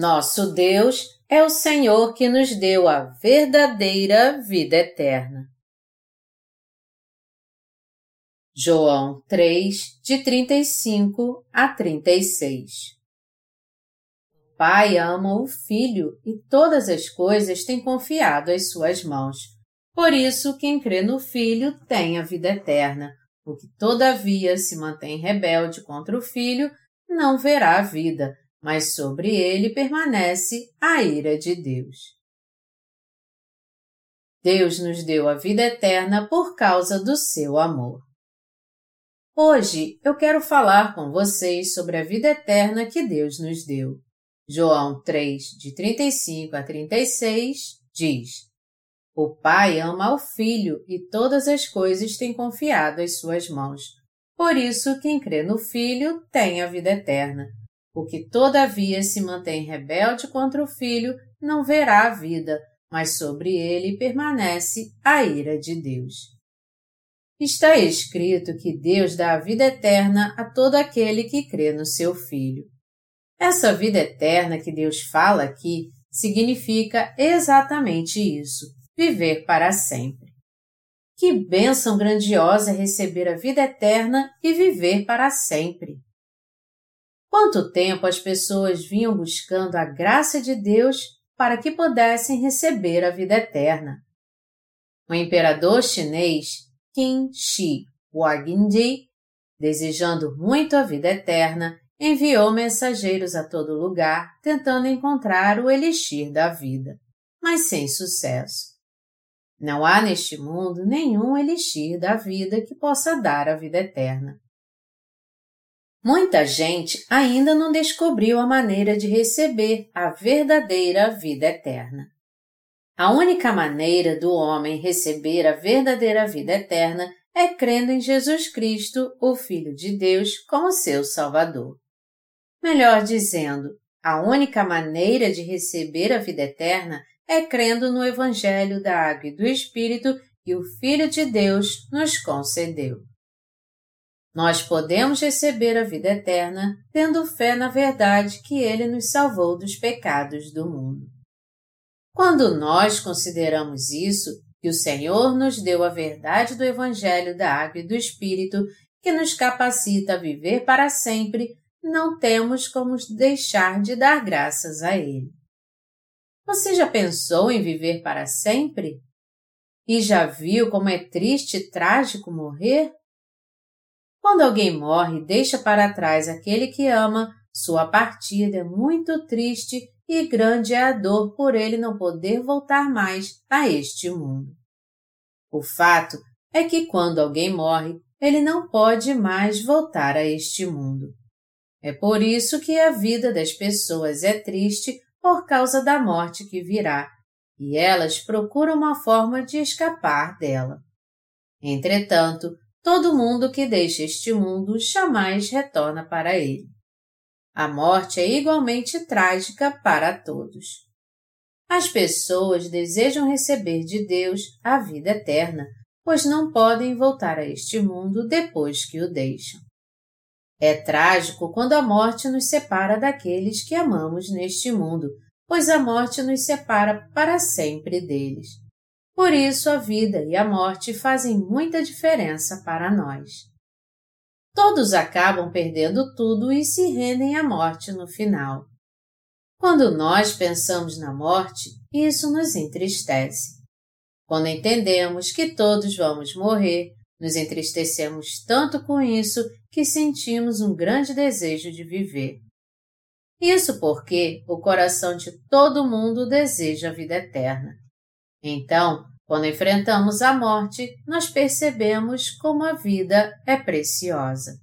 Nosso Deus é o Senhor que nos deu a verdadeira vida eterna. João 3, de 35 a 36 O Pai ama o Filho e todas as coisas tem confiado às suas mãos. Por isso, quem crê no Filho tem a vida eterna. O que, todavia, se mantém rebelde contra o Filho não verá a vida, mas sobre ele permanece a ira de Deus. Deus nos deu a vida eterna por causa do seu amor. Hoje eu quero falar com vocês sobre a vida eterna que Deus nos deu. João 3, de 35 a 36, diz: O Pai ama ao Filho e todas as coisas tem confiado às suas mãos. Por isso, quem crê no Filho tem a vida eterna. O que todavia se mantém rebelde contra o filho não verá a vida, mas sobre ele permanece a ira de Deus. Está escrito que Deus dá a vida eterna a todo aquele que crê no seu Filho. Essa vida eterna que Deus fala aqui significa exatamente isso: viver para sempre. Que bênção grandiosa é receber a vida eterna e viver para sempre! Quanto tempo as pessoas vinham buscando a graça de Deus para que pudessem receber a vida eterna? O imperador chinês Qin Shi Huangdi, desejando muito a vida eterna, enviou mensageiros a todo lugar tentando encontrar o elixir da vida, mas sem sucesso. Não há neste mundo nenhum elixir da vida que possa dar a vida eterna. Muita gente ainda não descobriu a maneira de receber a verdadeira vida eterna. A única maneira do homem receber a verdadeira vida eterna é crendo em Jesus Cristo, o Filho de Deus, como seu Salvador. Melhor dizendo, a única maneira de receber a vida eterna é crendo no Evangelho da Água e do Espírito que o Filho de Deus nos concedeu. Nós podemos receber a vida eterna tendo fé na verdade que Ele nos salvou dos pecados do mundo. Quando nós consideramos isso, que o Senhor nos deu a verdade do Evangelho da Água e do Espírito, que nos capacita a viver para sempre, não temos como deixar de dar graças a Ele. Você já pensou em viver para sempre? E já viu como é triste e trágico morrer? Quando alguém morre e deixa para trás aquele que ama, sua partida é muito triste e grande é a dor por ele não poder voltar mais a este mundo. O fato é que quando alguém morre, ele não pode mais voltar a este mundo. É por isso que a vida das pessoas é triste por causa da morte que virá, e elas procuram uma forma de escapar dela. Entretanto, Todo mundo que deixa este mundo jamais retorna para ele. A morte é igualmente trágica para todos. As pessoas desejam receber de Deus a vida eterna, pois não podem voltar a este mundo depois que o deixam. É trágico quando a morte nos separa daqueles que amamos neste mundo, pois a morte nos separa para sempre deles. Por isso, a vida e a morte fazem muita diferença para nós. Todos acabam perdendo tudo e se rendem à morte no final. Quando nós pensamos na morte, isso nos entristece. Quando entendemos que todos vamos morrer, nos entristecemos tanto com isso que sentimos um grande desejo de viver. Isso porque o coração de todo mundo deseja a vida eterna. Então, quando enfrentamos a morte, nós percebemos como a vida é preciosa.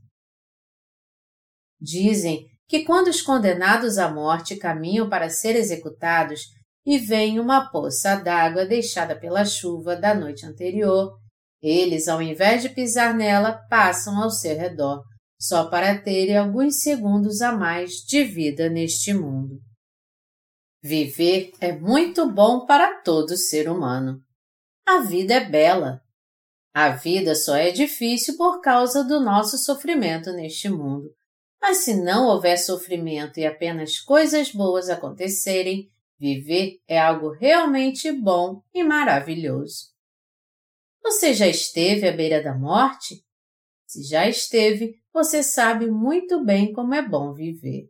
Dizem que quando os condenados à morte caminham para ser executados e vem uma poça d'água deixada pela chuva da noite anterior, eles, ao invés de pisar nela, passam ao seu redor, só para terem alguns segundos a mais de vida neste mundo. Viver é muito bom para todo ser humano. A vida é bela. A vida só é difícil por causa do nosso sofrimento neste mundo. mas se não houver sofrimento e apenas coisas boas acontecerem, viver é algo realmente bom e maravilhoso. Você já esteve à beira da morte? Se já esteve, você sabe muito bem como é bom viver.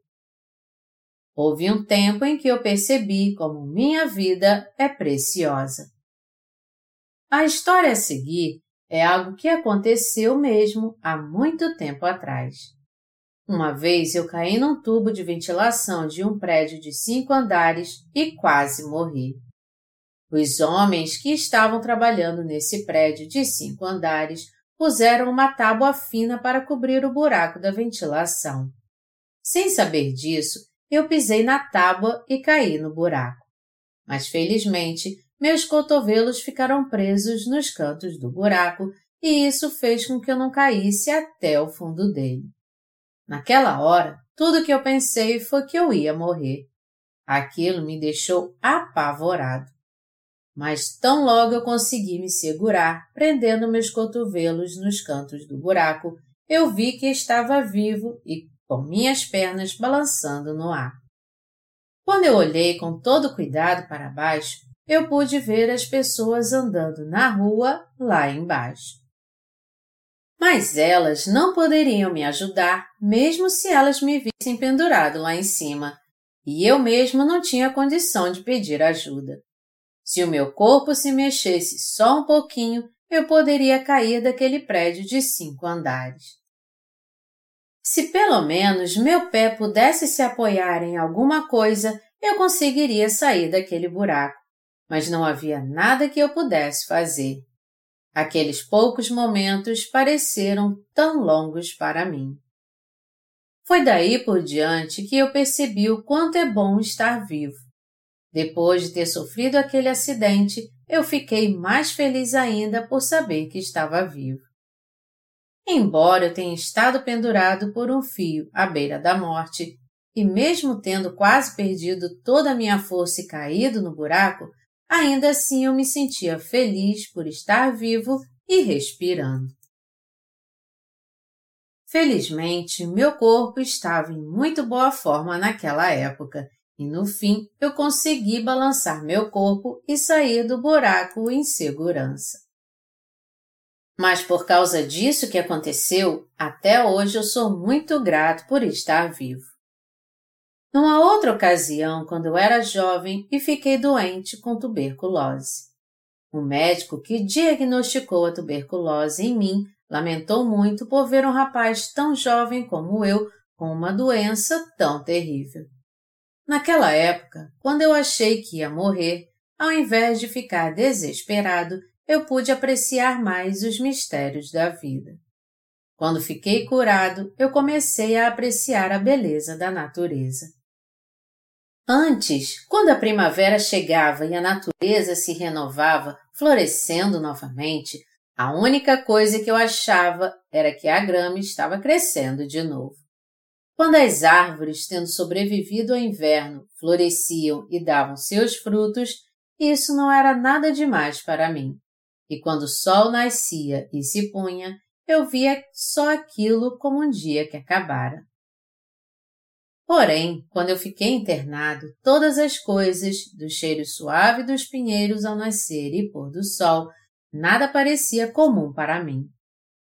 Houve um tempo em que eu percebi como minha vida é preciosa. A história a seguir é algo que aconteceu mesmo há muito tempo atrás. Uma vez eu caí num tubo de ventilação de um prédio de cinco andares e quase morri. Os homens que estavam trabalhando nesse prédio de cinco andares puseram uma tábua fina para cobrir o buraco da ventilação. Sem saber disso, eu pisei na tábua e caí no buraco. Mas felizmente, meus cotovelos ficaram presos nos cantos do buraco e isso fez com que eu não caísse até o fundo dele. Naquela hora, tudo que eu pensei foi que eu ia morrer. Aquilo me deixou apavorado. Mas tão logo eu consegui me segurar, prendendo meus cotovelos nos cantos do buraco, eu vi que estava vivo e com minhas pernas balançando no ar. Quando eu olhei com todo cuidado para baixo, eu pude ver as pessoas andando na rua lá embaixo. Mas elas não poderiam me ajudar, mesmo se elas me vissem pendurado lá em cima, e eu mesmo não tinha condição de pedir ajuda. Se o meu corpo se mexesse só um pouquinho, eu poderia cair daquele prédio de cinco andares. Se pelo menos meu pé pudesse se apoiar em alguma coisa, eu conseguiria sair daquele buraco, mas não havia nada que eu pudesse fazer. Aqueles poucos momentos pareceram tão longos para mim. Foi daí por diante que eu percebi o quanto é bom estar vivo. Depois de ter sofrido aquele acidente, eu fiquei mais feliz ainda por saber que estava vivo. Embora eu tenha estado pendurado por um fio à beira da morte, e mesmo tendo quase perdido toda a minha força e caído no buraco, ainda assim eu me sentia feliz por estar vivo e respirando. Felizmente, meu corpo estava em muito boa forma naquela época e no fim eu consegui balançar meu corpo e sair do buraco em segurança. Mas por causa disso que aconteceu, até hoje eu sou muito grato por estar vivo. Numa outra ocasião, quando eu era jovem e fiquei doente com tuberculose. O médico que diagnosticou a tuberculose em mim lamentou muito por ver um rapaz tão jovem como eu com uma doença tão terrível. Naquela época, quando eu achei que ia morrer, ao invés de ficar desesperado, eu pude apreciar mais os mistérios da vida. Quando fiquei curado, eu comecei a apreciar a beleza da natureza. Antes, quando a primavera chegava e a natureza se renovava, florescendo novamente, a única coisa que eu achava era que a grama estava crescendo de novo. Quando as árvores, tendo sobrevivido ao inverno, floresciam e davam seus frutos, isso não era nada demais para mim e quando o sol nascia e se punha, eu via só aquilo como um dia que acabara. Porém, quando eu fiquei internado, todas as coisas, do cheiro suave dos pinheiros ao nascer e pôr do sol, nada parecia comum para mim.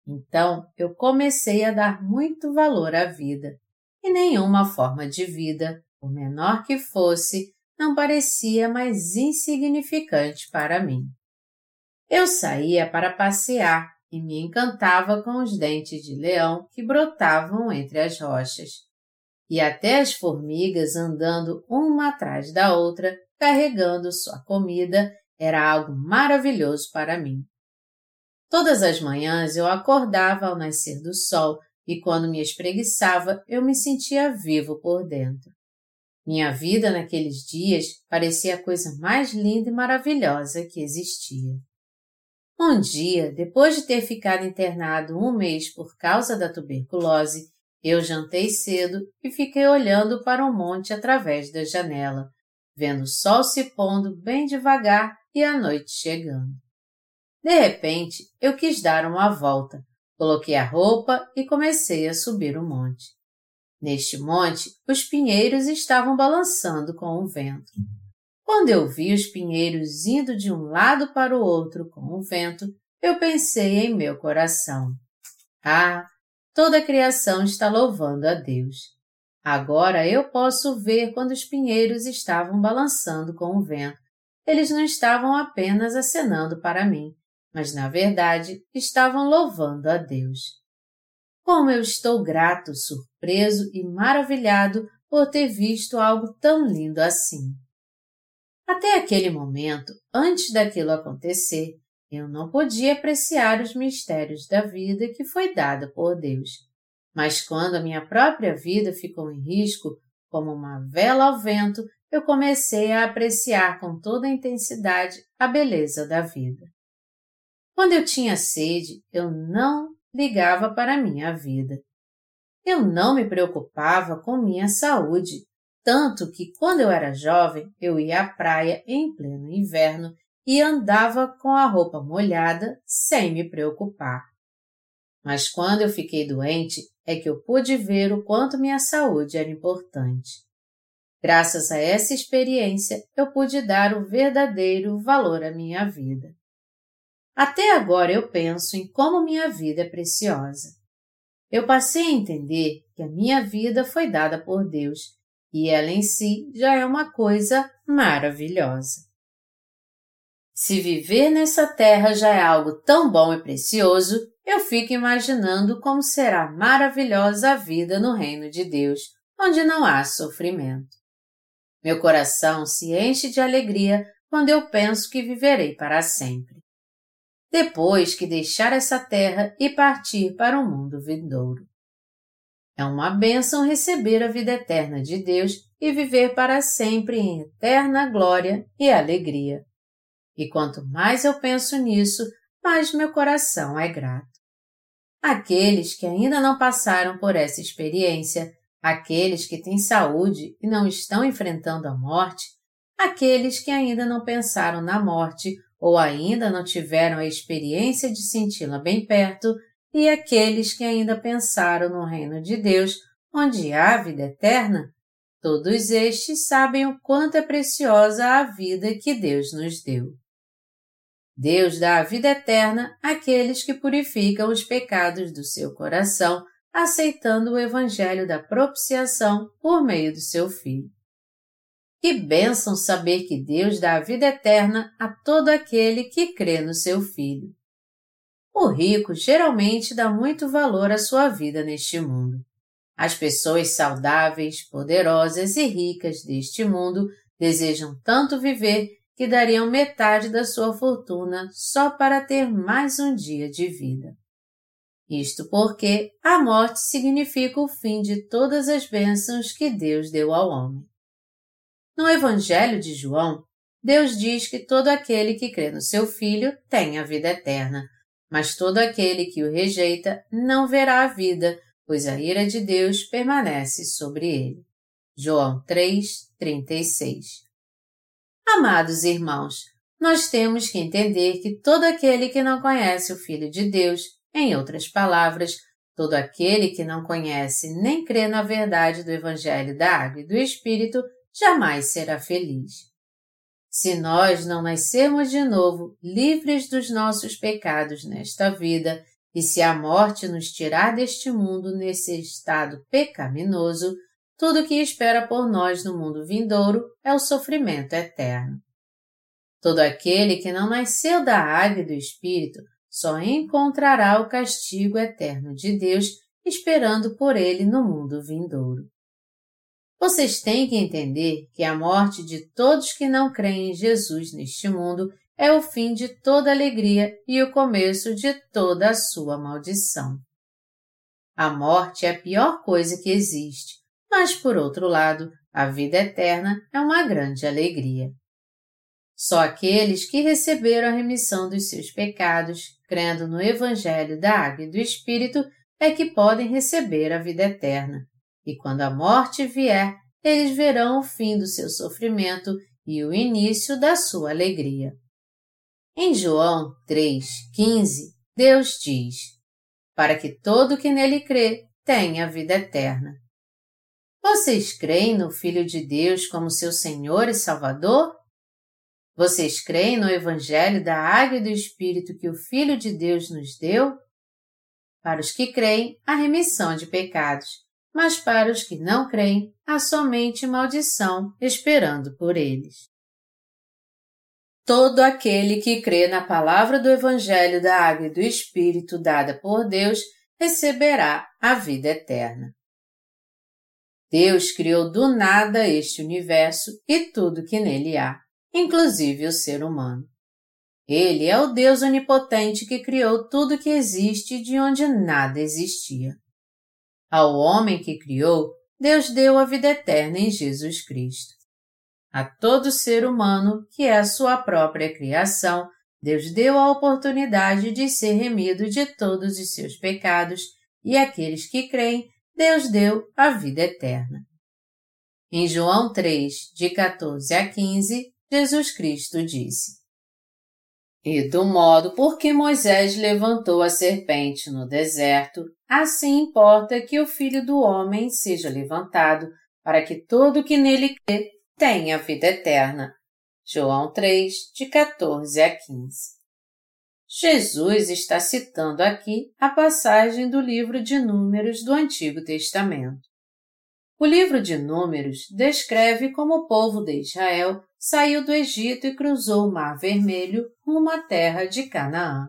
Então eu comecei a dar muito valor à vida, e nenhuma forma de vida, por menor que fosse, não parecia mais insignificante para mim. Eu saía para passear e me encantava com os dentes de leão que brotavam entre as rochas. E até as formigas andando uma atrás da outra, carregando sua comida, era algo maravilhoso para mim. Todas as manhãs eu acordava ao nascer do sol e quando me espreguiçava eu me sentia vivo por dentro. Minha vida naqueles dias parecia a coisa mais linda e maravilhosa que existia. Um dia, depois de ter ficado internado um mês por causa da tuberculose, eu jantei cedo e fiquei olhando para o monte através da janela, vendo o sol se pondo bem devagar e a noite chegando. De repente, eu quis dar uma volta, coloquei a roupa e comecei a subir o monte. Neste monte, os pinheiros estavam balançando com o vento. Quando eu vi os pinheiros indo de um lado para o outro com o vento, eu pensei em meu coração: Ah, toda a criação está louvando a Deus. Agora eu posso ver quando os pinheiros estavam balançando com o vento. Eles não estavam apenas acenando para mim, mas na verdade estavam louvando a Deus. Como eu estou grato, surpreso e maravilhado por ter visto algo tão lindo assim. Até aquele momento, antes daquilo acontecer, eu não podia apreciar os mistérios da vida que foi dada por Deus. Mas quando a minha própria vida ficou em risco, como uma vela ao vento, eu comecei a apreciar com toda a intensidade a beleza da vida. Quando eu tinha sede, eu não ligava para a minha vida. Eu não me preocupava com minha saúde, tanto que quando eu era jovem eu ia à praia em pleno inverno e andava com a roupa molhada sem me preocupar. Mas quando eu fiquei doente é que eu pude ver o quanto minha saúde era importante. Graças a essa experiência, eu pude dar o verdadeiro valor à minha vida. Até agora eu penso em como minha vida é preciosa. Eu passei a entender que a minha vida foi dada por Deus e ela em si já é uma coisa maravilhosa. Se viver nessa terra já é algo tão bom e precioso, eu fico imaginando como será maravilhosa a vida no reino de Deus, onde não há sofrimento. Meu coração se enche de alegria quando eu penso que viverei para sempre depois que deixar essa terra e partir para o mundo vindouro. É uma bênção receber a vida eterna de Deus e viver para sempre em eterna glória e alegria. E quanto mais eu penso nisso, mais meu coração é grato. Aqueles que ainda não passaram por essa experiência, aqueles que têm saúde e não estão enfrentando a morte, aqueles que ainda não pensaram na morte ou ainda não tiveram a experiência de senti-la bem perto, e aqueles que ainda pensaram no reino de Deus, onde há vida eterna, todos estes sabem o quanto é preciosa a vida que Deus nos deu. Deus dá a vida eterna àqueles que purificam os pecados do seu coração, aceitando o Evangelho da propiciação por meio do seu Filho. Que bênção saber que Deus dá a vida eterna a todo aquele que crê no seu Filho. O rico geralmente dá muito valor à sua vida neste mundo. As pessoas saudáveis, poderosas e ricas deste mundo desejam tanto viver que dariam metade da sua fortuna só para ter mais um dia de vida. Isto porque a morte significa o fim de todas as bênçãos que Deus deu ao homem. No Evangelho de João, Deus diz que todo aquele que crê no seu Filho tem a vida eterna, mas todo aquele que o rejeita não verá a vida, pois a ira de Deus permanece sobre ele. João 3, 36 Amados irmãos, nós temos que entender que todo aquele que não conhece o Filho de Deus, em outras palavras, todo aquele que não conhece nem crê na verdade do Evangelho da Água e do Espírito, jamais será feliz. Se nós não nascermos de novo livres dos nossos pecados nesta vida, e se a morte nos tirar deste mundo nesse estado pecaminoso, tudo que espera por nós no mundo vindouro é o sofrimento eterno. Todo aquele que não nasceu da água do Espírito só encontrará o castigo eterno de Deus esperando por ele no mundo vindouro. Vocês têm que entender que a morte de todos que não creem em Jesus neste mundo é o fim de toda alegria e o começo de toda a sua maldição. A morte é a pior coisa que existe, mas por outro lado, a vida eterna é uma grande alegria. Só aqueles que receberam a remissão dos seus pecados, crendo no Evangelho da Água e do Espírito, é que podem receber a vida eterna e quando a morte vier, eles verão o fim do seu sofrimento e o início da sua alegria. Em João 3,15, Deus diz: Para que todo que nele crê tenha vida eterna. Vocês creem no Filho de Deus como seu Senhor e Salvador? Vocês creem no Evangelho da Água e do Espírito que o Filho de Deus nos deu? Para os que creem, há remissão de pecados, mas para os que não creem, há somente maldição esperando por eles. Todo aquele que crê na palavra do Evangelho da Água e do Espírito dada por Deus receberá a vida eterna. Deus criou do nada este universo e tudo que nele há inclusive o ser humano. Ele é o Deus onipotente que criou tudo que existe de onde nada existia. Ao homem que criou, Deus deu a vida eterna em Jesus Cristo. A todo ser humano, que é a sua própria criação, Deus deu a oportunidade de ser remido de todos os seus pecados e àqueles que creem, Deus deu a vida eterna. Em João 3, de 14 a 15, Jesus Cristo disse: E do modo por que Moisés levantou a serpente no deserto, assim importa que o Filho do Homem seja levantado, para que todo que nele crê tenha vida eterna. João 3, de 14 a 15. Jesus está citando aqui a passagem do livro de Números do Antigo Testamento. O livro de Números descreve como o povo de Israel saiu do Egito e cruzou o Mar Vermelho rumo à terra de Canaã.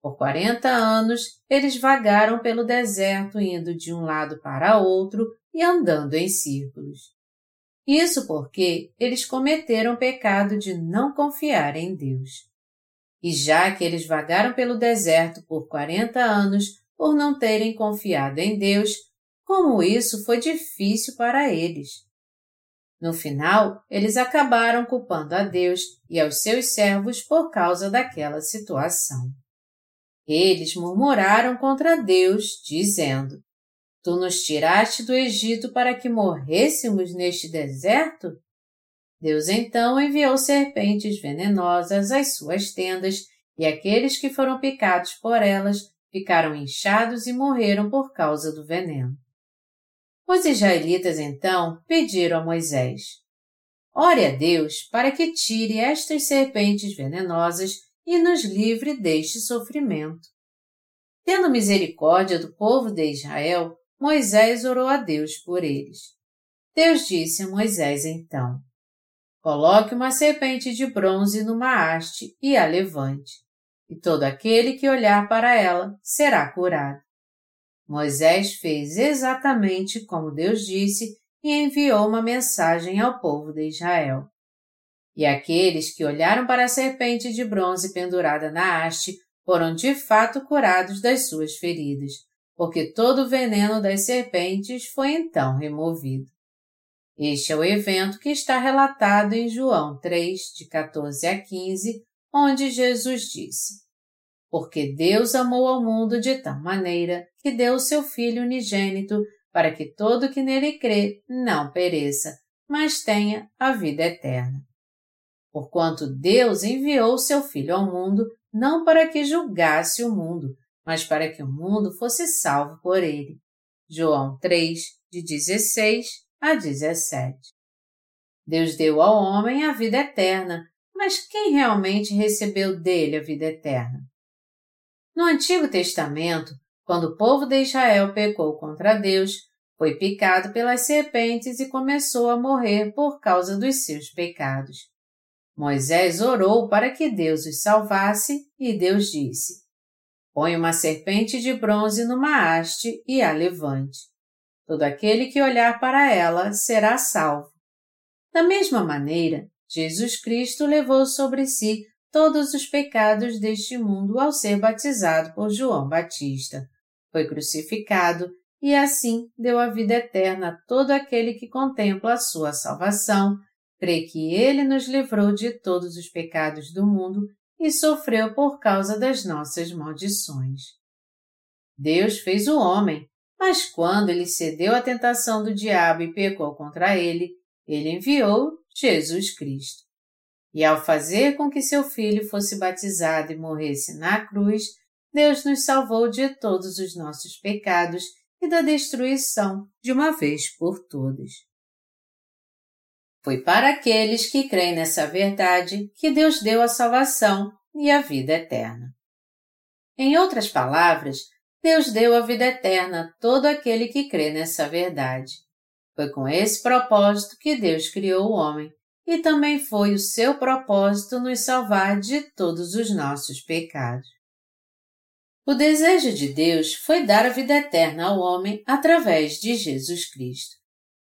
Por quarenta anos, eles vagaram pelo deserto, indo de um lado para outro e andando em círculos. Isso porque eles cometeram o pecado de não confiar em Deus. E já que eles vagaram pelo deserto por quarenta anos por não terem confiado em Deus, como isso foi difícil para eles. No final, eles acabaram culpando a Deus e aos seus servos por causa daquela situação. Eles murmuraram contra Deus, dizendo: Tu nos tiraste do Egito para que morrêssemos neste deserto? Deus então enviou serpentes venenosas às suas tendas, e aqueles que foram picados por elas ficaram inchados e morreram por causa do veneno. Os israelitas então pediram a Moisés: Ore a Deus para que tire estas serpentes venenosas e nos livre deste sofrimento. Tendo misericórdia do povo de Israel, Moisés orou a Deus por eles. Deus disse a Moisés então: Coloque uma serpente de bronze numa haste e a levante, e todo aquele que olhar para ela será curado. Moisés fez exatamente como Deus disse e enviou uma mensagem ao povo de Israel. E aqueles que olharam para a serpente de bronze pendurada na haste foram de fato curados das suas feridas, porque todo o veneno das serpentes foi então removido. Este é o evento que está relatado em João 3, de 14 a 15, onde Jesus disse: porque Deus amou ao mundo de tal maneira que deu o seu Filho unigênito para que todo que nele crê não pereça, mas tenha a vida eterna. Porquanto Deus enviou o seu Filho ao mundo não para que julgasse o mundo, mas para que o mundo fosse salvo por ele. João 3, de 16 a 17. Deus deu ao homem a vida eterna, mas quem realmente recebeu dele a vida eterna? No Antigo Testamento, quando o povo de Israel pecou contra Deus, foi picado pelas serpentes e começou a morrer por causa dos seus pecados. Moisés orou para que Deus os salvasse e Deus disse: Põe uma serpente de bronze numa haste e a levante. Todo aquele que olhar para ela será salvo. Da mesma maneira, Jesus Cristo levou sobre si todos os pecados deste mundo ao ser batizado por João Batista. Foi crucificado e assim deu a vida eterna a todo aquele que contempla a sua salvação, crê que ele nos livrou de todos os pecados do mundo e sofreu por causa das nossas maldições. Deus fez o homem, mas quando ele cedeu à tentação do diabo e pecou contra ele, ele enviou Jesus Cristo. E ao fazer com que seu filho fosse batizado e morresse na cruz, Deus nos salvou de todos os nossos pecados e da destruição de uma vez por todas. Foi para aqueles que creem nessa verdade que Deus deu a salvação e a vida eterna. Em outras palavras, Deus deu a vida eterna a todo aquele que crê nessa verdade. Foi com esse propósito que Deus criou o homem, e também foi o seu propósito nos salvar de todos os nossos pecados. O desejo de Deus foi dar a vida eterna ao homem através de Jesus Cristo.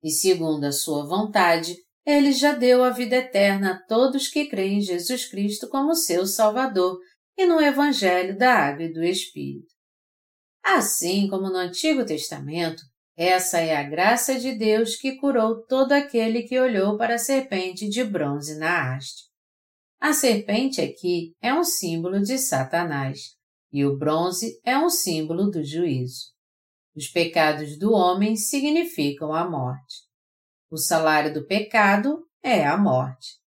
E segundo a sua vontade, ele já deu a vida eterna a todos que creem em Jesus Cristo como seu Salvador e no Evangelho da Água e do Espírito. Assim como no Antigo Testamento, essa é a graça de Deus que curou todo aquele que olhou para a serpente de bronze na haste. A serpente aqui é um símbolo de Satanás e o bronze é um símbolo do juízo. Os pecados do homem significam a morte. O salário do pecado é a morte.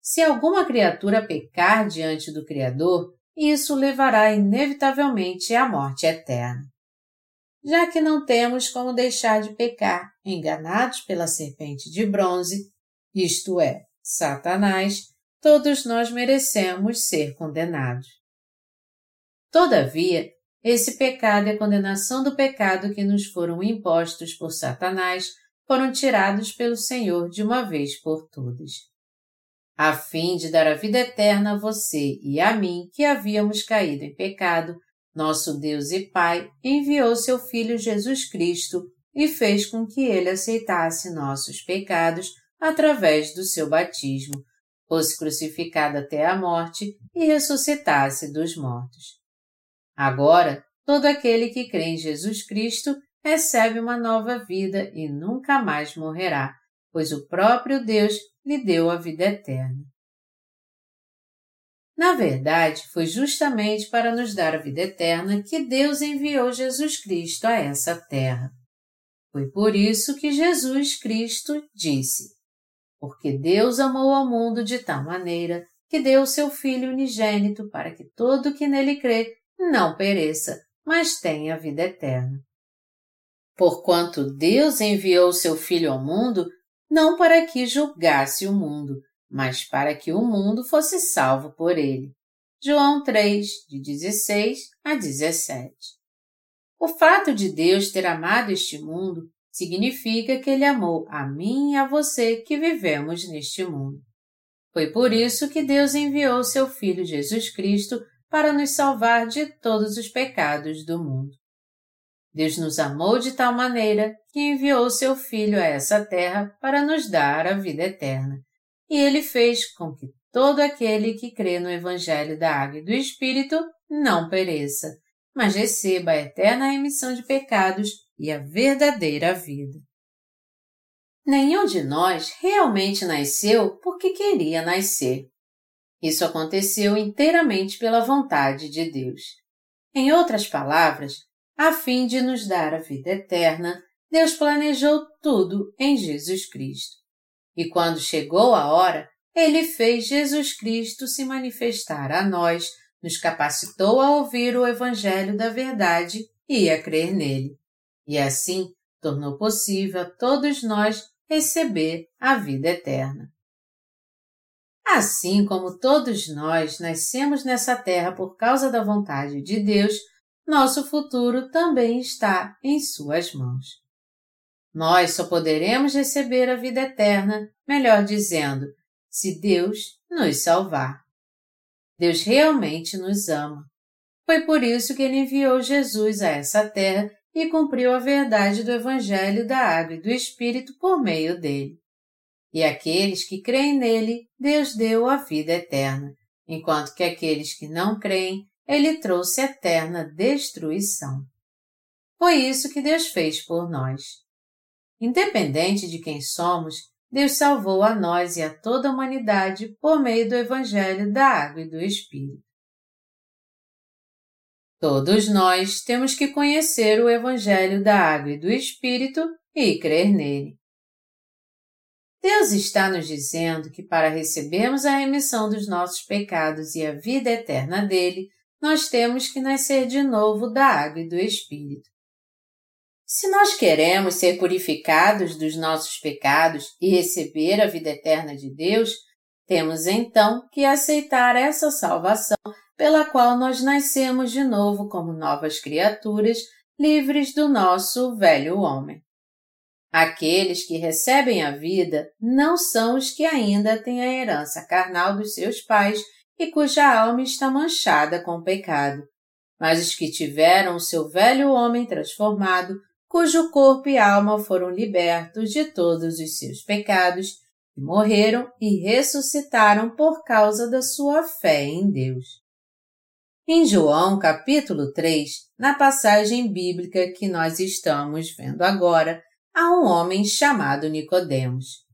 Se alguma criatura pecar diante do Criador, isso levará inevitavelmente à morte eterna. Já que não temos como deixar de pecar, enganados pela serpente de bronze, isto é, Satanás, todos nós merecemos ser condenados. Todavia, esse pecado e a condenação do pecado que nos foram impostos por Satanás foram tirados pelo Senhor de uma vez por todas. A fim de dar a vida eterna a você e a mim que havíamos caído em pecado, nosso Deus e Pai enviou seu Filho Jesus Cristo e fez com que ele aceitasse nossos pecados através do seu batismo, fosse crucificado até a morte e ressuscitasse dos mortos. Agora, todo aquele que crê em Jesus Cristo recebe uma nova vida e nunca mais morrerá, pois o próprio Deus lhe deu a vida eterna. Na verdade, foi justamente para nos dar a vida eterna que Deus enviou Jesus Cristo a essa terra. Foi por isso que Jesus Cristo disse: Porque Deus amou ao mundo de tal maneira que deu seu Filho unigênito para que todo que nele crê não pereça, mas tenha a vida eterna. Porquanto Deus enviou seu Filho ao mundo, não para que julgasse o mundo, mas para que o mundo fosse salvo por ele. João 3, de 16 a 17. O fato de Deus ter amado este mundo significa que Ele amou a mim e a você que vivemos neste mundo. Foi por isso que Deus enviou seu Filho Jesus Cristo para nos salvar de todos os pecados do mundo. Deus nos amou de tal maneira que enviou seu Filho a essa terra para nos dar a vida eterna. E ele fez com que todo aquele que crê no Evangelho da Água e do Espírito não pereça, mas receba a eterna remissão de pecados e a verdadeira vida. Nenhum de nós realmente nasceu porque queria nascer. Isso aconteceu inteiramente pela vontade de Deus. Em outras palavras, a fim de nos dar a vida eterna, Deus planejou tudo em Jesus Cristo. E quando chegou a hora, Ele fez Jesus Cristo se manifestar a nós, nos capacitou a ouvir o Evangelho da Verdade e a crer nele. E assim tornou possível a todos nós receber a vida eterna. Assim como todos nós nascemos nessa terra por causa da vontade de Deus, nosso futuro também está em Suas mãos. Nós só poderemos receber a vida eterna, melhor dizendo, se Deus nos salvar. Deus realmente nos ama. Foi por isso que ele enviou Jesus a essa terra e cumpriu a verdade do Evangelho da Água e do Espírito por meio dele. E aqueles que creem nele, Deus deu a vida eterna, enquanto que aqueles que não creem, ele trouxe eterna destruição. Foi isso que Deus fez por nós. Independente de quem somos, Deus salvou a nós e a toda a humanidade por meio do Evangelho da Água e do Espírito. Todos nós temos que conhecer o Evangelho da Água e do Espírito e crer nele. Deus está nos dizendo que para recebermos a remissão dos nossos pecados e a vida eterna dele, nós temos que nascer de novo da água e do Espírito. Se nós queremos ser purificados dos nossos pecados e receber a vida eterna de Deus, temos então que aceitar essa salvação pela qual nós nascemos de novo como novas criaturas, livres do nosso velho homem. Aqueles que recebem a vida não são os que ainda têm a herança carnal dos seus pais e cuja alma está manchada com pecado, mas os que tiveram o seu velho homem transformado cujo corpo e alma foram libertos de todos os seus pecados, e morreram e ressuscitaram por causa da sua fé em Deus. Em João capítulo 3, na passagem bíblica que nós estamos vendo agora, há um homem chamado Nicodemos.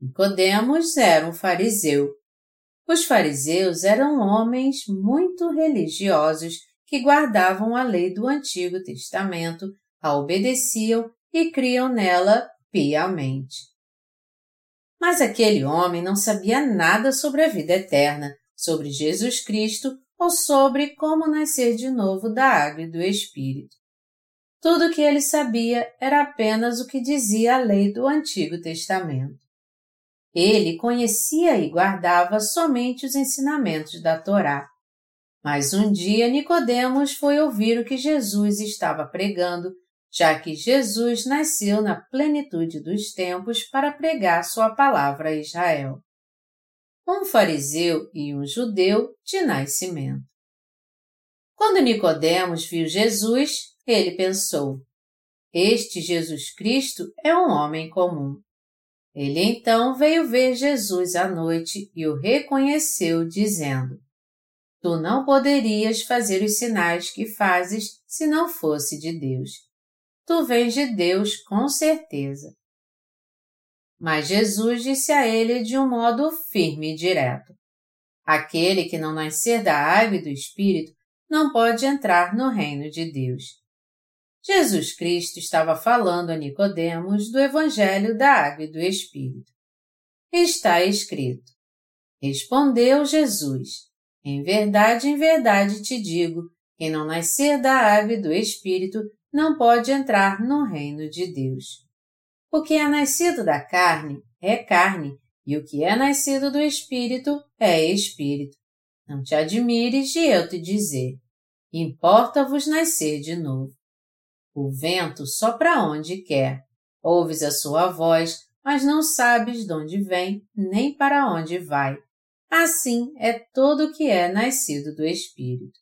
Nicodemos era um fariseu. Os fariseus eram homens muito religiosos que guardavam a lei do Antigo Testamento a obedeciam e criam nela piamente. Mas aquele homem não sabia nada sobre a vida eterna, sobre Jesus Cristo ou sobre como nascer de novo da água e do Espírito. Tudo o que ele sabia era apenas o que dizia a lei do Antigo Testamento. Ele conhecia e guardava somente os ensinamentos da Torá. Mas um dia Nicodemos foi ouvir o que Jesus estava pregando já que Jesus nasceu na plenitude dos tempos para pregar sua palavra a Israel. Um fariseu e um judeu de nascimento. Quando Nicodemos viu Jesus, ele pensou: Este Jesus Cristo é um homem comum. Ele então veio ver Jesus à noite e o reconheceu, dizendo: Tu não poderias fazer os sinais que fazes se não fosse de Deus tu vens de Deus com certeza. Mas Jesus disse a ele de um modo firme e direto: Aquele que não nascer da água e do Espírito não pode entrar no reino de Deus. Jesus Cristo estava falando a Nicodemos do Evangelho da Água e do Espírito. Está escrito: Respondeu Jesus: Em verdade, em verdade te digo, quem não nascer da água e do Espírito não pode entrar no reino de Deus. O que é nascido da carne é carne, e o que é nascido do Espírito é Espírito. Não te admires de eu te dizer. Importa-vos nascer de novo. O vento sopra onde quer. Ouves a sua voz, mas não sabes de onde vem, nem para onde vai. Assim é todo o que é nascido do Espírito.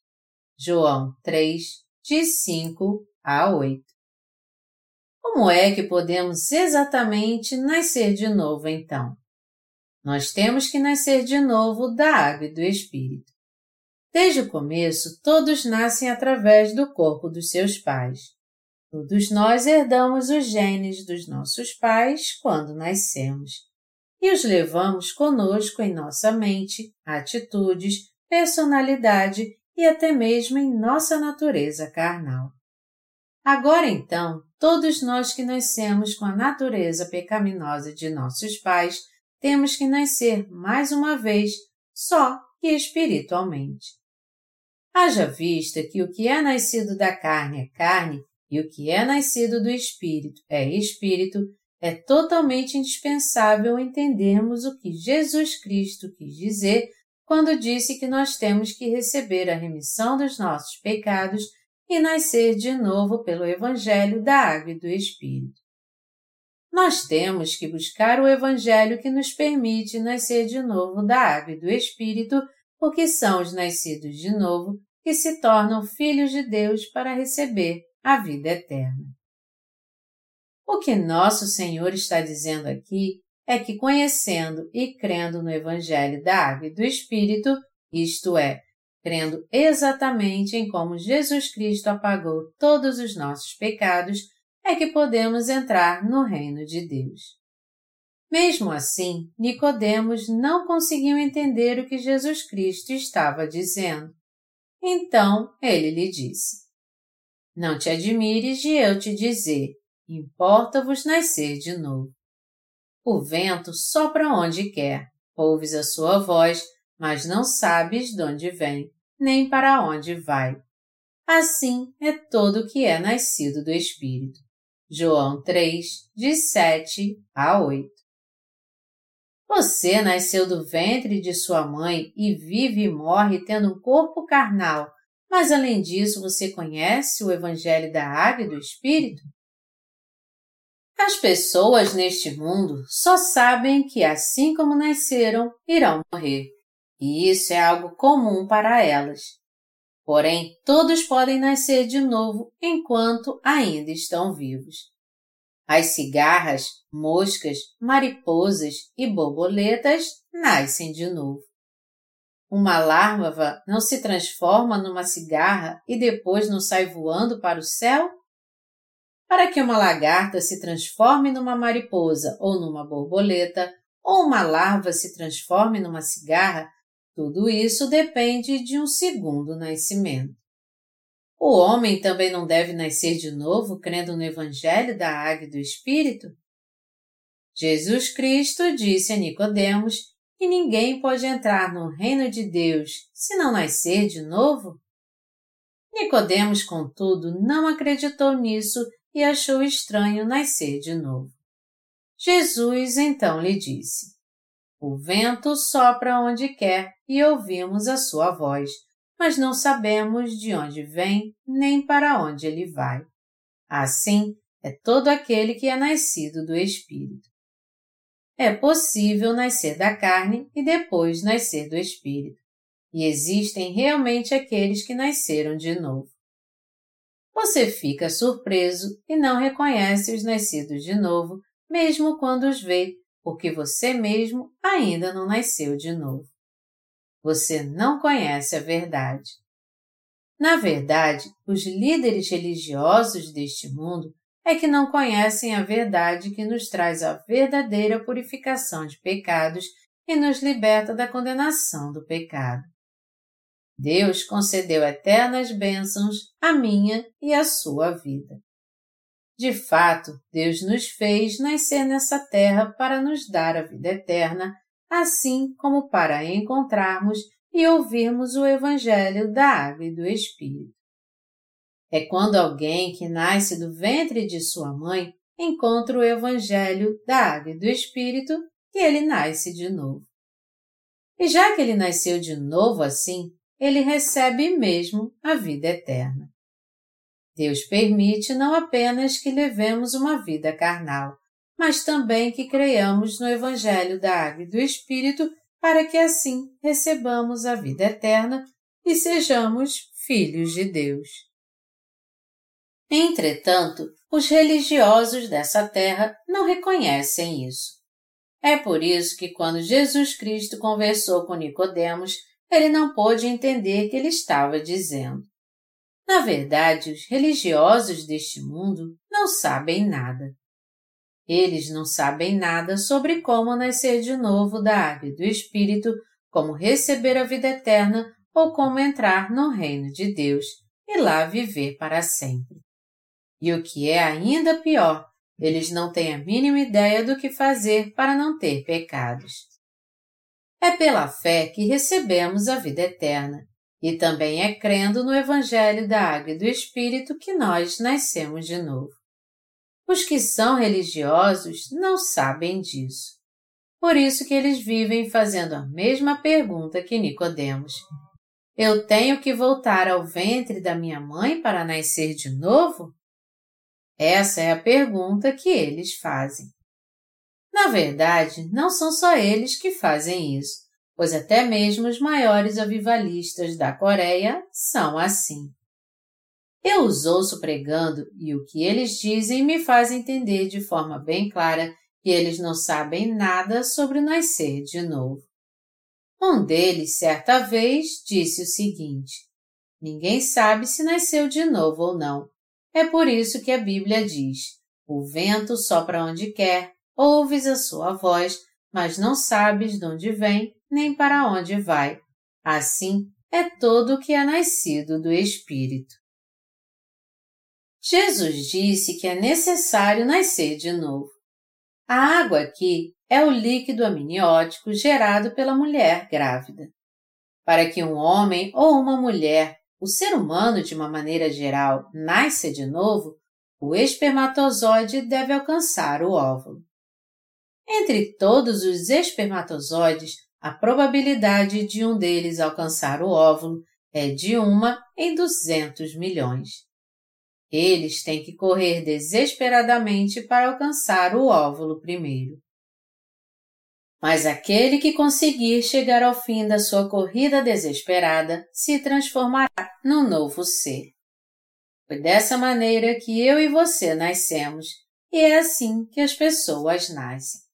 João 3, de 5 a 8. Como é que podemos exatamente nascer de novo então? Nós temos que nascer de novo da água e do Espírito. Desde o começo, todos nascem através do corpo dos seus pais. Todos nós herdamos os genes dos nossos pais quando nascemos e os levamos conosco em nossa mente, atitudes, personalidade e até mesmo em nossa natureza carnal. Agora então, todos nós que nascemos com a natureza pecaminosa de nossos pais, temos que nascer mais uma vez, só que espiritualmente. Haja vista que o que é nascido da carne é carne e o que é nascido do espírito é espírito, é totalmente indispensável entendermos o que Jesus Cristo quis dizer quando disse que nós temos que receber a remissão dos nossos pecados e nascer de novo pelo Evangelho da Água e do Espírito. Nós temos que buscar o Evangelho que nos permite nascer de novo da água e do Espírito, porque são os nascidos de novo que se tornam filhos de Deus para receber a vida eterna. O que nosso Senhor está dizendo aqui é que conhecendo e crendo no Evangelho da Água e do Espírito, isto é, crendo exatamente em como Jesus Cristo apagou todos os nossos pecados, é que podemos entrar no reino de Deus. Mesmo assim, Nicodemos não conseguiu entender o que Jesus Cristo estava dizendo. Então ele lhe disse: Não te admires de eu te dizer, importa-vos nascer de novo. O vento sopra onde quer, ouves a sua voz, mas não sabes de onde vem, nem para onde vai. Assim é todo o que é nascido do Espírito. João 3, de 7 a 8. Você nasceu do ventre de sua mãe e vive e morre tendo um corpo carnal, mas além disso você conhece o Evangelho da Água e do Espírito? As pessoas neste mundo só sabem que, assim como nasceram, irão morrer. E isso é algo comum para elas. Porém, todos podem nascer de novo enquanto ainda estão vivos. As cigarras, moscas, mariposas e borboletas nascem de novo. Uma larva não se transforma numa cigarra e depois não sai voando para o céu? Para que uma lagarta se transforme numa mariposa ou numa borboleta, ou uma larva se transforme numa cigarra, tudo isso depende de um segundo nascimento. O homem também não deve nascer de novo crendo no Evangelho da Águia e do Espírito? Jesus Cristo disse a Nicodemos que ninguém pode entrar no reino de Deus se não nascer de novo? Nicodemos, contudo, não acreditou nisso e achou estranho nascer de novo. Jesus então lhe disse: O vento sopra onde quer e ouvimos a sua voz, mas não sabemos de onde vem nem para onde ele vai. Assim é todo aquele que é nascido do Espírito. É possível nascer da carne e depois nascer do Espírito. E existem realmente aqueles que nasceram de novo. Você fica surpreso e não reconhece os nascidos de novo, mesmo quando os vê, porque você mesmo ainda não nasceu de novo. Você não conhece a verdade. Na verdade, os líderes religiosos deste mundo é que não conhecem a verdade que nos traz a verdadeira purificação de pecados e nos liberta da condenação do pecado. Deus concedeu eternas bênçãos à minha e à sua vida. De fato, Deus nos fez nascer nessa terra para nos dar a vida eterna, assim como para encontrarmos e ouvirmos o Evangelho da Água e do Espírito. É quando alguém que nasce do ventre de sua mãe encontra o Evangelho da Água e do Espírito que ele nasce de novo. E já que ele nasceu de novo assim, ele recebe mesmo a vida eterna. Deus permite não apenas que levemos uma vida carnal, mas também que creiamos no Evangelho da Água e do Espírito para que assim recebamos a vida eterna e sejamos filhos de Deus. Entretanto, os religiosos dessa terra não reconhecem isso. É por isso que quando Jesus Cristo conversou com Nicodemos, ele não pôde entender o que ele estava dizendo. Na verdade, os religiosos deste mundo não sabem nada. Eles não sabem nada sobre como nascer de novo da água e do Espírito, como receber a vida eterna ou como entrar no reino de Deus e lá viver para sempre. E o que é ainda pior, eles não têm a mínima ideia do que fazer para não ter pecados. É pela fé que recebemos a vida eterna, e também é crendo no Evangelho da Água e do Espírito que nós nascemos de novo. Os que são religiosos não sabem disso. Por isso que eles vivem fazendo a mesma pergunta que Nicodemos. Eu tenho que voltar ao ventre da minha mãe para nascer de novo? Essa é a pergunta que eles fazem. Na verdade, não são só eles que fazem isso, pois até mesmo os maiores avivalistas da Coreia são assim. Eu os ouço pregando e o que eles dizem me faz entender de forma bem clara que eles não sabem nada sobre nascer de novo. Um deles, certa vez, disse o seguinte: Ninguém sabe se nasceu de novo ou não. É por isso que a Bíblia diz: O vento sopra onde quer, ouves a sua voz, mas não sabes de onde vem nem para onde vai. Assim é todo o que é nascido do Espírito. Jesus disse que é necessário nascer de novo. A água aqui é o líquido amniótico gerado pela mulher grávida. Para que um homem ou uma mulher, o ser humano de uma maneira geral, nasça de novo, o espermatozoide deve alcançar o óvulo. Entre todos os espermatozoides, a probabilidade de um deles alcançar o óvulo é de uma em 200 milhões. Eles têm que correr desesperadamente para alcançar o óvulo primeiro. Mas aquele que conseguir chegar ao fim da sua corrida desesperada se transformará num novo ser. Foi dessa maneira que eu e você nascemos, e é assim que as pessoas nascem.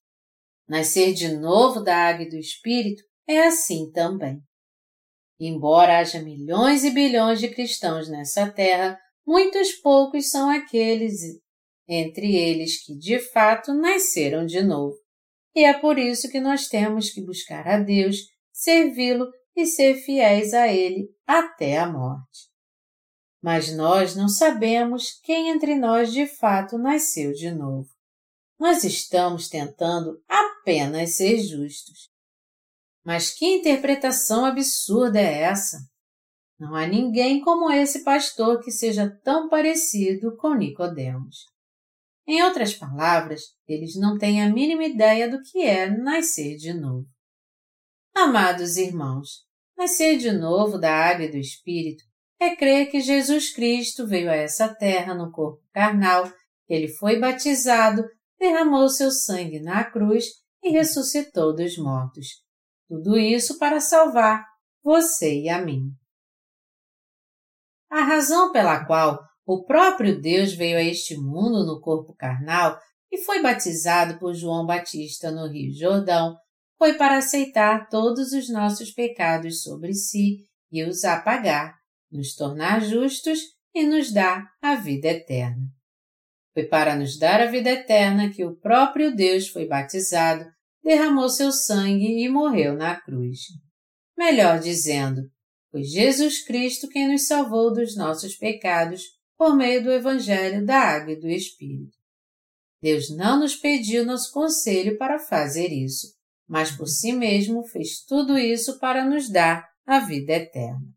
Nascer de novo da água e do Espírito é assim também. Embora haja milhões e bilhões de cristãos nessa terra, muitos poucos são aqueles entre eles que de fato nasceram de novo. E é por isso que nós temos que buscar a Deus, servi-lo e ser fiéis a Ele até a morte. Mas nós não sabemos quem entre nós de fato nasceu de novo. Nós estamos tentando apenas ser justos. Mas que interpretação absurda é essa? Não há ninguém como esse pastor que seja tão parecido com Nicodemos. Em outras palavras, eles não têm a mínima ideia do que é nascer de novo. Amados irmãos, nascer de novo da água e do Espírito é crer que Jesus Cristo veio a essa terra no corpo carnal, ele foi batizado, derramou seu sangue na cruz e ressuscitou dos mortos. Tudo isso para salvar você e a mim. A razão pela qual o próprio Deus veio a este mundo no corpo carnal e foi batizado por João Batista no Rio Jordão foi para aceitar todos os nossos pecados sobre si e os apagar, nos tornar justos e nos dar a vida eterna. Foi para nos dar a vida eterna que o próprio Deus foi batizado, derramou seu sangue e morreu na cruz. Melhor dizendo, foi Jesus Cristo quem nos salvou dos nossos pecados por meio do Evangelho da Água e do Espírito. Deus não nos pediu nosso conselho para fazer isso, mas por si mesmo fez tudo isso para nos dar a vida eterna.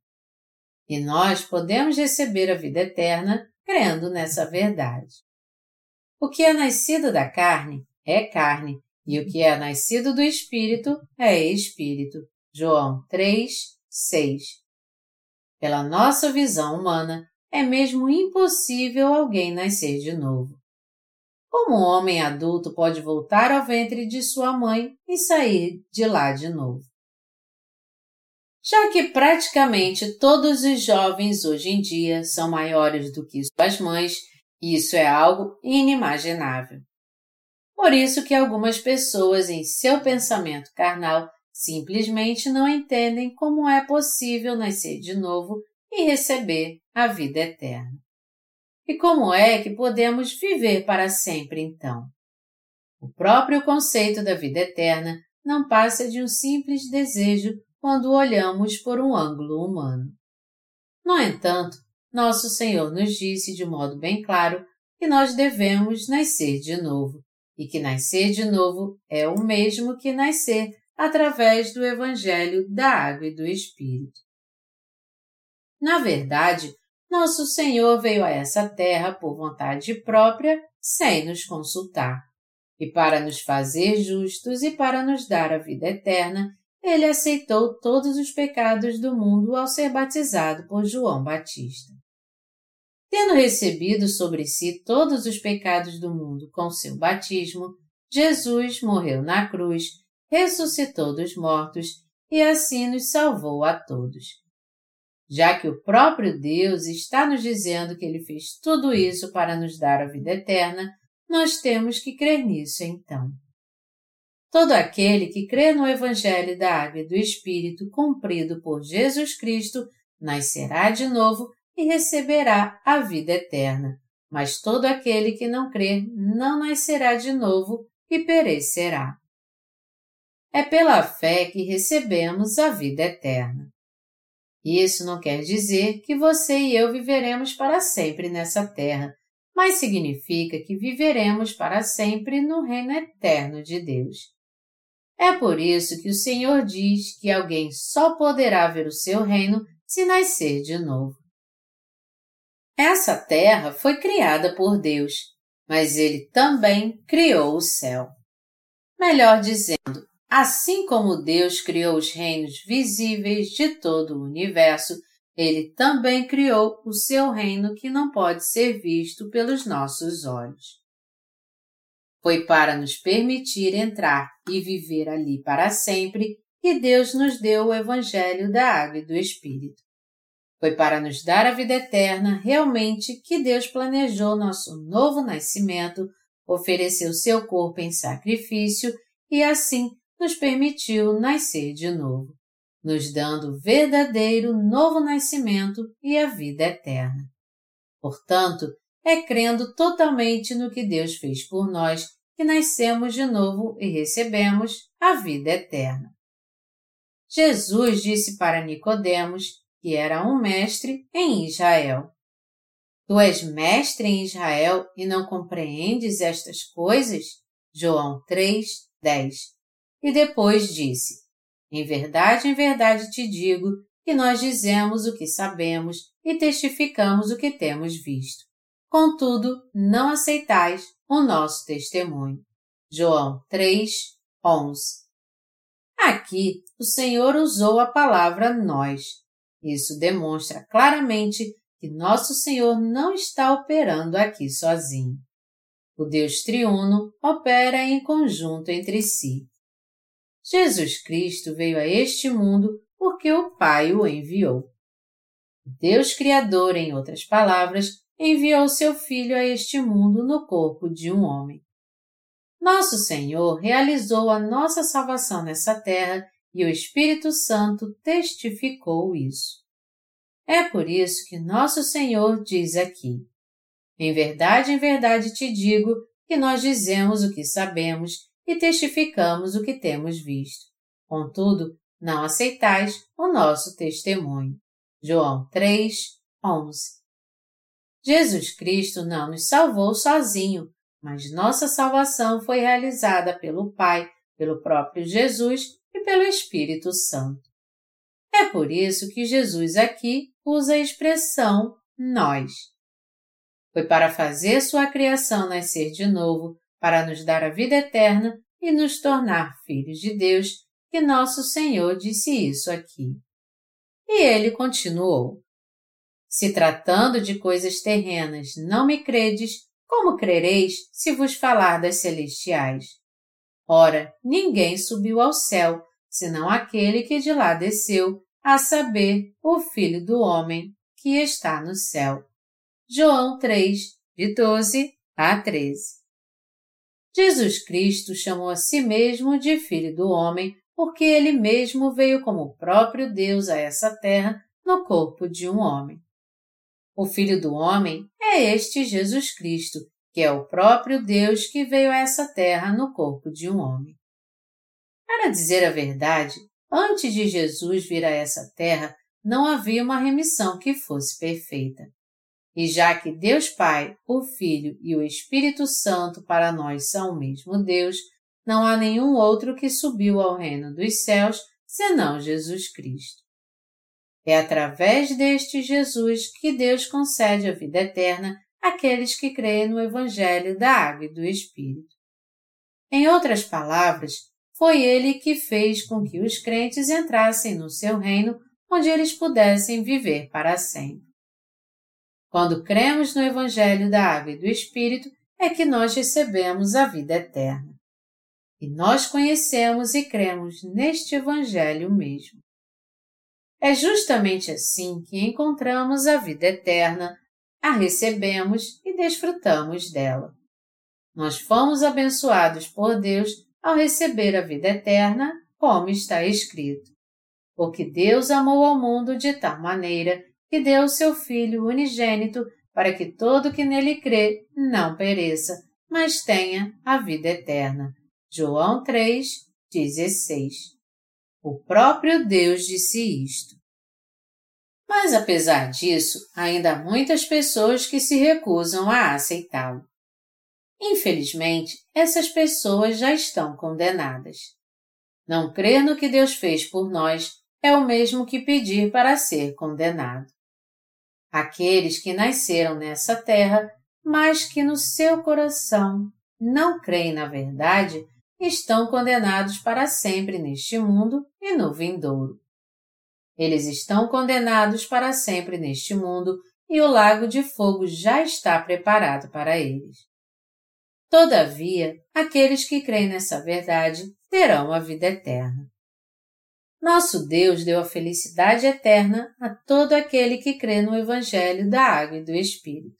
E nós podemos receber a vida eterna crendo nessa verdade. O que é nascido da carne é carne, e o que é nascido do Espírito é Espírito. João 3, 6. Pela nossa visão humana, é mesmo impossível alguém nascer de novo. Como um homem adulto pode voltar ao ventre de sua mãe e sair de lá de novo? Já que praticamente todos os jovens hoje em dia são maiores do que suas mães, isso é algo inimaginável. Por isso que algumas pessoas em seu pensamento carnal simplesmente não entendem como é possível nascer de novo e receber a vida eterna. E como é que podemos viver para sempre então? O próprio conceito da vida eterna não passa de um simples desejo quando olhamos por um ângulo humano. No entanto, nosso Senhor nos disse de modo bem claro que nós devemos nascer de novo, e que nascer de novo é o mesmo que nascer através do Evangelho da Água e do Espírito. Na verdade, nosso Senhor veio a essa terra por vontade própria, sem nos consultar. E para nos fazer justos e para nos dar a vida eterna, ele aceitou todos os pecados do mundo ao ser batizado por João Batista. Tendo recebido sobre si todos os pecados do mundo com seu batismo, Jesus morreu na cruz, ressuscitou dos mortos e assim nos salvou a todos já que o próprio Deus está nos dizendo que ele fez tudo isso para nos dar a vida eterna, nós temos que crer nisso então. Todo aquele que crê no Evangelho da Água e do Espírito cumprido por Jesus Cristo nascerá de novo e receberá a vida eterna. Mas todo aquele que não crer não nascerá de novo e perecerá. É pela fé que recebemos a vida eterna. Isso não quer dizer que você e eu viveremos para sempre nessa terra, mas significa que viveremos para sempre no reino eterno de Deus. É por isso que o Senhor diz que alguém só poderá ver o seu reino se nascer de novo. Essa terra foi criada por Deus, mas ele também criou o céu. Melhor dizendo, assim como Deus criou os reinos visíveis de todo o universo, ele também criou o seu reino que não pode ser visto pelos nossos olhos. Foi para nos permitir entrar e viver ali para sempre que Deus nos deu o Evangelho da Água e do Espírito. Foi para nos dar a vida eterna realmente que Deus planejou nosso novo nascimento, ofereceu seu corpo em sacrifício e assim nos permitiu nascer de novo, nos dando o verdadeiro novo nascimento e a vida eterna. Portanto, é crendo totalmente no que Deus fez por nós que nascemos de novo e recebemos a vida eterna. Jesus disse para Nicodemos que era um mestre em Israel. Tu és mestre em Israel e não compreendes estas coisas? João 3, 10. E depois disse: Em verdade, em verdade te digo que nós dizemos o que sabemos e testificamos o que temos visto. Contudo, não aceitais o nosso testemunho. João 3, 11. Aqui, o Senhor usou a palavra nós, isso demonstra claramente que nosso Senhor não está operando aqui sozinho. O Deus triuno opera em conjunto entre si. Jesus Cristo veio a este mundo porque o Pai o enviou. Deus Criador, em outras palavras, enviou seu Filho a este mundo no corpo de um homem. Nosso Senhor realizou a nossa salvação nessa terra e o Espírito Santo testificou isso. É por isso que nosso Senhor diz aqui: Em verdade, em verdade te digo que nós dizemos o que sabemos e testificamos o que temos visto. Contudo, não aceitais o nosso testemunho. João 3, 11. Jesus Cristo não nos salvou sozinho, mas nossa salvação foi realizada pelo Pai, pelo próprio Jesus e pelo Espírito Santo. É por isso que Jesus aqui usa a expressão nós. Foi para fazer sua criação nascer de novo, para nos dar a vida eterna e nos tornar filhos de Deus, que nosso Senhor disse isso aqui. E ele continuou: Se tratando de coisas terrenas não me credes, como crereis se vos falar das celestiais? Ora, ninguém subiu ao céu, senão aquele que de lá desceu, a saber, o Filho do Homem, que está no céu. João 3, de 12 a 13. Jesus Cristo chamou a si mesmo de Filho do Homem porque ele mesmo veio como próprio Deus a essa terra no corpo de um homem. O Filho do Homem é este Jesus Cristo, que é o próprio Deus que veio a essa terra no corpo de um homem. Para dizer a verdade, antes de Jesus vir a essa terra, não havia uma remissão que fosse perfeita. E já que Deus Pai, o Filho e o Espírito Santo para nós são o mesmo Deus, não há nenhum outro que subiu ao reino dos céus senão Jesus Cristo. É através deste Jesus que Deus concede a vida eterna àqueles que creem no Evangelho da Água e do Espírito. Em outras palavras, foi ele que fez com que os crentes entrassem no seu reino, onde eles pudessem viver para sempre. Quando cremos no Evangelho da Água e do Espírito, é que nós recebemos a vida eterna. E nós conhecemos e cremos neste Evangelho mesmo. É justamente assim que encontramos a vida eterna a recebemos e desfrutamos dela. Nós fomos abençoados por Deus ao receber a vida eterna, como está escrito. Porque Deus amou ao mundo de tal maneira que deu o seu Filho unigênito para que todo que nele crê não pereça, mas tenha a vida eterna. João 3, 16. O próprio Deus disse isto. Mas apesar disso, ainda há muitas pessoas que se recusam a aceitá-lo. Infelizmente, essas pessoas já estão condenadas. Não crer no que Deus fez por nós é o mesmo que pedir para ser condenado. Aqueles que nasceram nessa terra, mas que no seu coração não creem na verdade, estão condenados para sempre neste mundo e no vindouro. Eles estão condenados para sempre neste mundo e o lago de fogo já está preparado para eles. Todavia, aqueles que creem nessa verdade terão a vida eterna. Nosso Deus deu a felicidade eterna a todo aquele que crê no Evangelho da Água e do Espírito.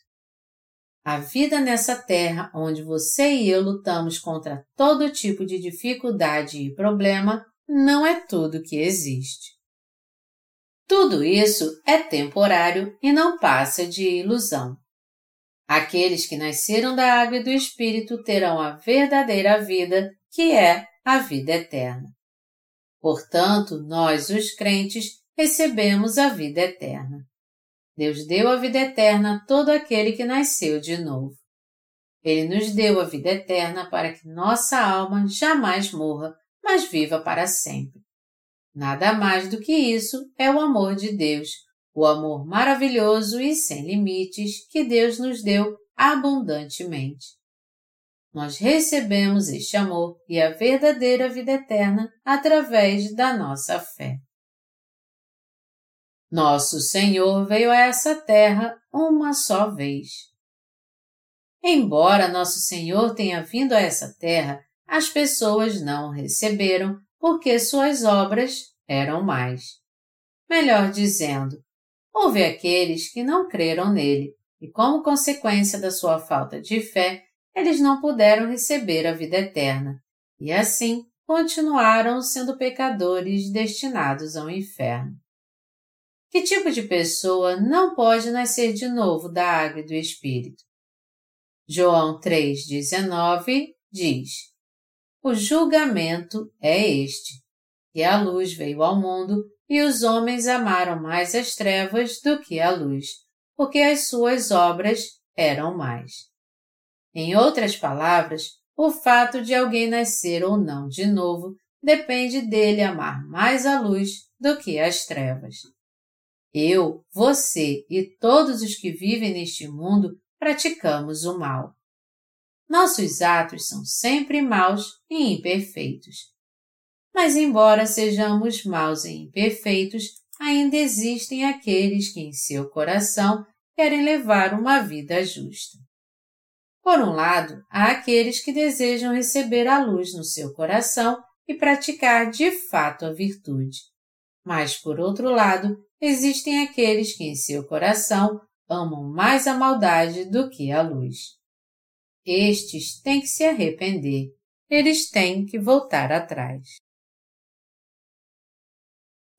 A vida nessa terra onde você e eu lutamos contra todo tipo de dificuldade e problema não é tudo que existe. Tudo isso é temporário e não passa de ilusão. Aqueles que nasceram da água e do Espírito terão a verdadeira vida, que é a vida eterna. Portanto, nós, os crentes, recebemos a vida eterna. Deus deu a vida eterna a todo aquele que nasceu de novo. Ele nos deu a vida eterna para que nossa alma jamais morra, mas viva para sempre. Nada mais do que isso é o amor de Deus, o amor maravilhoso e sem limites que Deus nos deu abundantemente. Nós recebemos este amor e a verdadeira vida eterna através da nossa fé. Nosso Senhor veio a essa terra uma só vez. Embora Nosso Senhor tenha vindo a essa terra, as pessoas não o receberam porque suas obras eram mais. Melhor dizendo, houve aqueles que não creram nele e, como consequência da sua falta de fé, eles não puderam receber a vida eterna e, assim, continuaram sendo pecadores destinados ao inferno. Que tipo de pessoa não pode nascer de novo da água e do Espírito? João 3,19 diz: O julgamento é este, que a luz veio ao mundo e os homens amaram mais as trevas do que a luz, porque as suas obras eram mais. Em outras palavras, o fato de alguém nascer ou não de novo depende dele amar mais a luz do que as trevas. Eu, você e todos os que vivem neste mundo praticamos o mal. Nossos atos são sempre maus e imperfeitos. Mas, embora sejamos maus e imperfeitos, ainda existem aqueles que em seu coração querem levar uma vida justa. Por um lado, há aqueles que desejam receber a luz no seu coração e praticar de fato a virtude. Mas, por outro lado, existem aqueles que em seu coração amam mais a maldade do que a luz. Estes têm que se arrepender, eles têm que voltar atrás.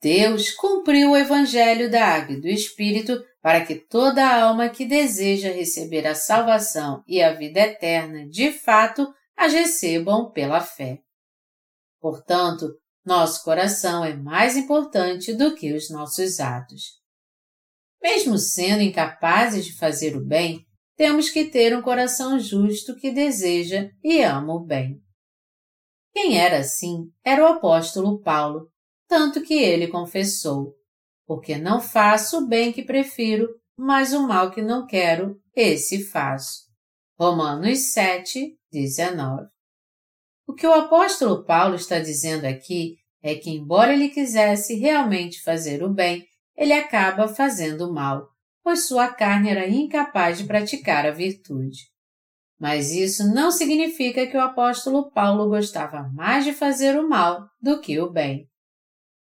Deus cumpriu o Evangelho da Água e do Espírito para que toda alma que deseja receber a salvação e a vida eterna de fato as recebam pela fé. Portanto, nosso coração é mais importante do que os nossos atos. Mesmo sendo incapazes de fazer o bem, temos que ter um coração justo que deseja e ama o bem. Quem era assim era o apóstolo Paulo, tanto que ele confessou: Porque não faço o bem que prefiro, mas o mal que não quero, esse faço. Romanos 7, 19. O que o apóstolo Paulo está dizendo aqui é que, embora ele quisesse realmente fazer o bem, ele acaba fazendo o mal, pois sua carne era incapaz de praticar a virtude. Mas isso não significa que o apóstolo Paulo gostava mais de fazer o mal do que o bem.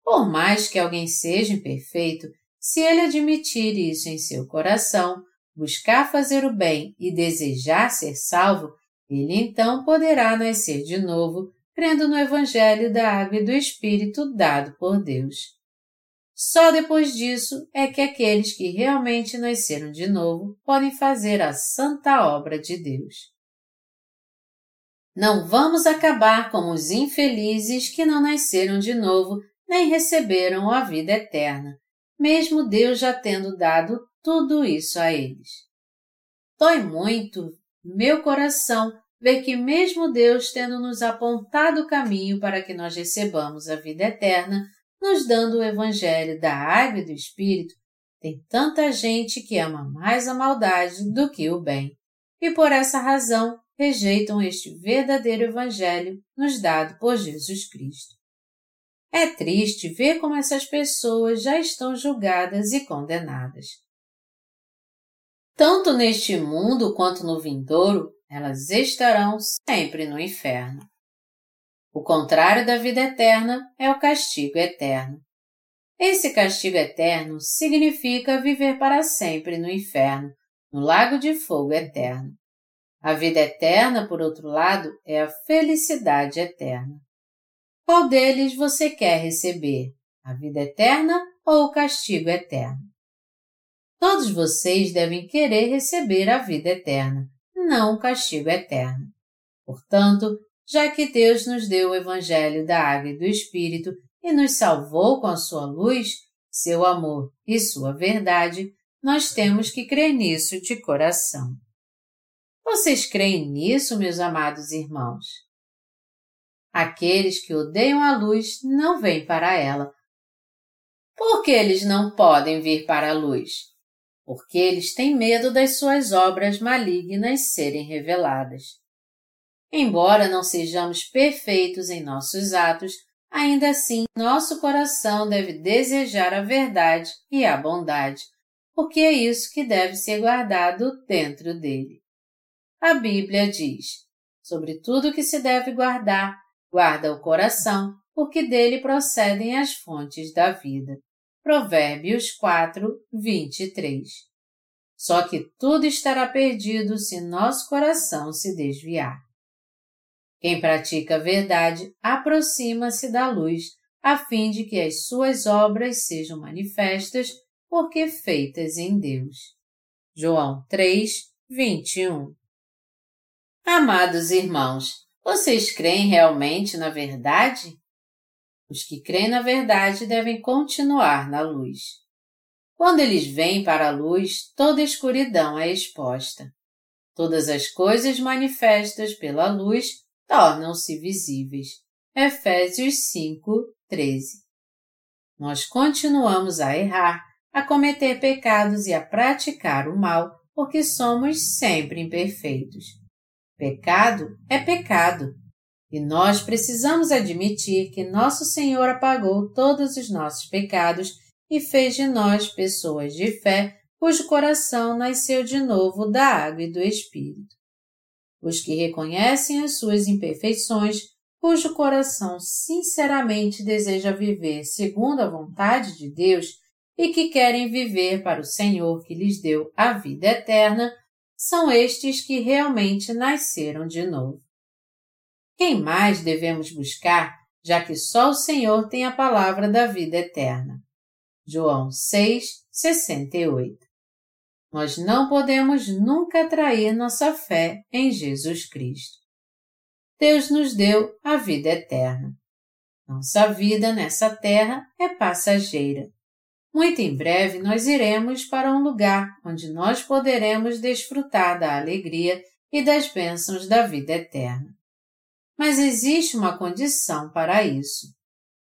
Por mais que alguém seja imperfeito, se ele admitir isso em seu coração, buscar fazer o bem e desejar ser salvo, ele então poderá nascer de novo, crendo no Evangelho da Água e do Espírito dado por Deus. Só depois disso é que aqueles que realmente nasceram de novo podem fazer a santa obra de Deus. Não vamos acabar como os infelizes que não nasceram de novo nem receberam a vida eterna, mesmo Deus já tendo dado tudo isso a eles. Dói muito meu coração ver que, mesmo Deus tendo nos apontado o caminho para que nós recebamos a vida eterna, nos dando o Evangelho da água e do Espírito, tem tanta gente que ama mais a maldade do que o bem, e por essa razão rejeitam este verdadeiro Evangelho nos dado por Jesus Cristo. É triste ver como essas pessoas já estão julgadas e condenadas. Tanto neste mundo quanto no vindouro, elas estarão sempre no inferno. O contrário da vida eterna é o castigo eterno. Esse castigo eterno significa viver para sempre no inferno, no lago de fogo eterno. A vida eterna, por outro lado, é a felicidade eterna. Qual deles você quer receber? A vida eterna ou o castigo eterno? Todos vocês devem querer receber a vida eterna, não o castigo eterno. Portanto, já que Deus nos deu o Evangelho da Água e do Espírito e nos salvou com a sua luz, seu amor e sua verdade, nós temos que crer nisso de coração. Vocês creem nisso, meus amados irmãos? Aqueles que odeiam a luz não vêm para ela. Por que eles não podem vir para a luz? Porque eles têm medo das suas obras malignas serem reveladas. Embora não sejamos perfeitos em nossos atos, ainda assim nosso coração deve desejar a verdade e a bondade, porque é isso que deve ser guardado dentro dele. A Bíblia diz: sobre tudo que se deve guardar, guarda o coração, porque dele procedem as fontes da vida. Provérbios 4, 23. Só que tudo estará perdido se nosso coração se desviar. Quem pratica a verdade aproxima-se da luz, a fim de que as suas obras sejam manifestas, porque feitas em Deus. João 3, 21 Amados irmãos, vocês creem realmente na verdade? Os que creem na verdade devem continuar na luz. Quando eles vêm para a luz, toda escuridão é exposta. Todas as coisas manifestas pela luz tornam-se visíveis. Efésios 5, 13. Nós continuamos a errar, a cometer pecados e a praticar o mal, porque somos sempre imperfeitos. Pecado é pecado. E nós precisamos admitir que nosso Senhor apagou todos os nossos pecados e fez de nós pessoas de fé cujo coração nasceu de novo da água e do Espírito os que reconhecem as suas imperfeições, cujo coração sinceramente deseja viver segundo a vontade de Deus e que querem viver para o Senhor que lhes deu a vida eterna, são estes que realmente nasceram de novo. Quem mais devemos buscar, já que só o Senhor tem a palavra da vida eterna? João 6, 68 nós não podemos nunca trair nossa fé em Jesus Cristo. Deus nos deu a vida eterna. Nossa vida nessa terra é passageira. Muito em breve nós iremos para um lugar onde nós poderemos desfrutar da alegria e das bênçãos da vida eterna. Mas existe uma condição para isso.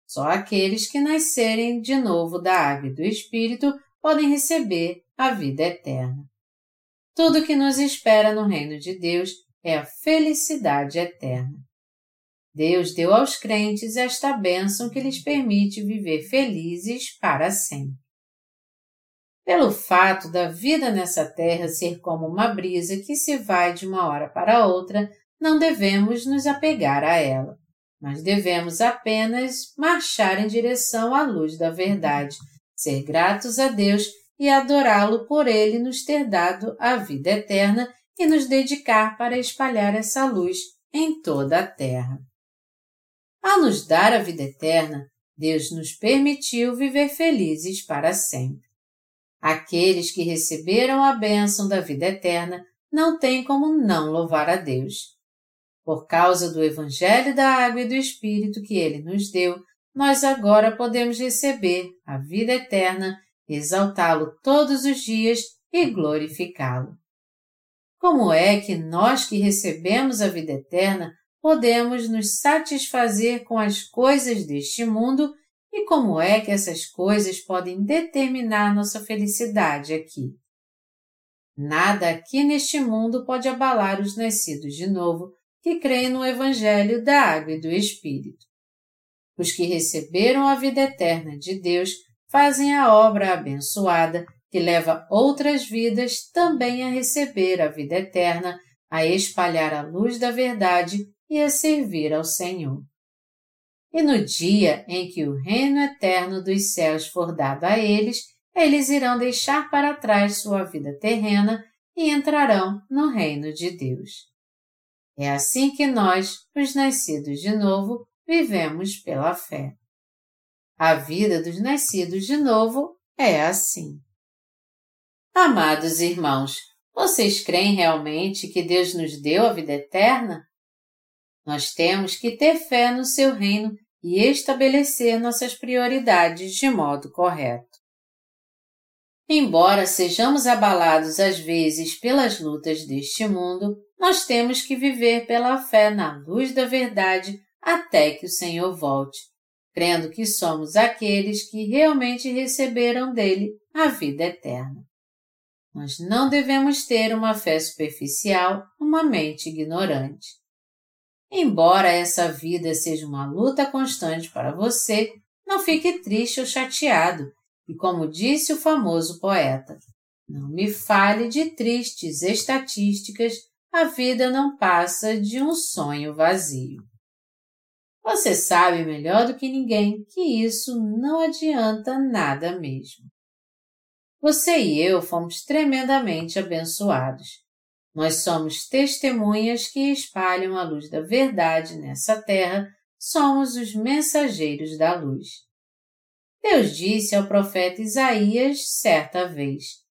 Só aqueles que nascerem de novo da água e do Espírito podem receber a vida eterna. Tudo que nos espera no reino de Deus é a felicidade eterna. Deus deu aos crentes esta bênção que lhes permite viver felizes para sempre. Pelo fato da vida nessa terra ser como uma brisa que se vai de uma hora para outra, não devemos nos apegar a ela, mas devemos apenas marchar em direção à luz da verdade, ser gratos a Deus e adorá-lo por ele nos ter dado a vida eterna e nos dedicar para espalhar essa luz em toda a terra. Ao nos dar a vida eterna, Deus nos permitiu viver felizes para sempre. Aqueles que receberam a bênção da vida eterna não têm como não louvar a Deus. Por causa do Evangelho da Água e do Espírito que Ele nos deu, nós agora podemos receber a vida eterna exaltá-lo todos os dias e glorificá-lo. Como é que nós que recebemos a vida eterna podemos nos satisfazer com as coisas deste mundo e como é que essas coisas podem determinar nossa felicidade aqui. Nada aqui neste mundo pode abalar os nascidos de novo que creem no Evangelho da Água e do Espírito. Os que receberam a vida eterna de Deus fazem a obra abençoada que leva outras vidas também a receber a vida eterna, a espalhar a luz da verdade e a servir ao Senhor. E no dia em que o reino eterno dos céus for dado a eles, eles irão deixar para trás sua vida terrena e entrarão no reino de Deus. É assim que nós, os nascidos de novo, vivemos pela fé. A vida dos nascidos de novo é assim. Amados irmãos, vocês creem realmente que Deus nos deu a vida eterna? Nós temos que ter fé no seu reino e estabelecer nossas prioridades de modo correto. Embora sejamos abalados às vezes pelas lutas deste mundo, nós temos que viver pela fé na luz da verdade até que o Senhor volte, crendo que somos aqueles que realmente receberam dele a vida eterna. Nós não devemos ter uma fé superficial, uma mente ignorante. Embora essa vida seja uma luta constante para você, não fique triste ou chateado, e como disse o famoso poeta, não me fale de tristes estatísticas, a vida não passa de um sonho vazio. Você sabe melhor do que ninguém que isso não adianta nada mesmo. Você e eu fomos tremendamente abençoados. Nós somos testemunhas que espalham a luz da verdade nessa terra, somos os mensageiros da luz. Deus disse ao profeta Isaías certa vez: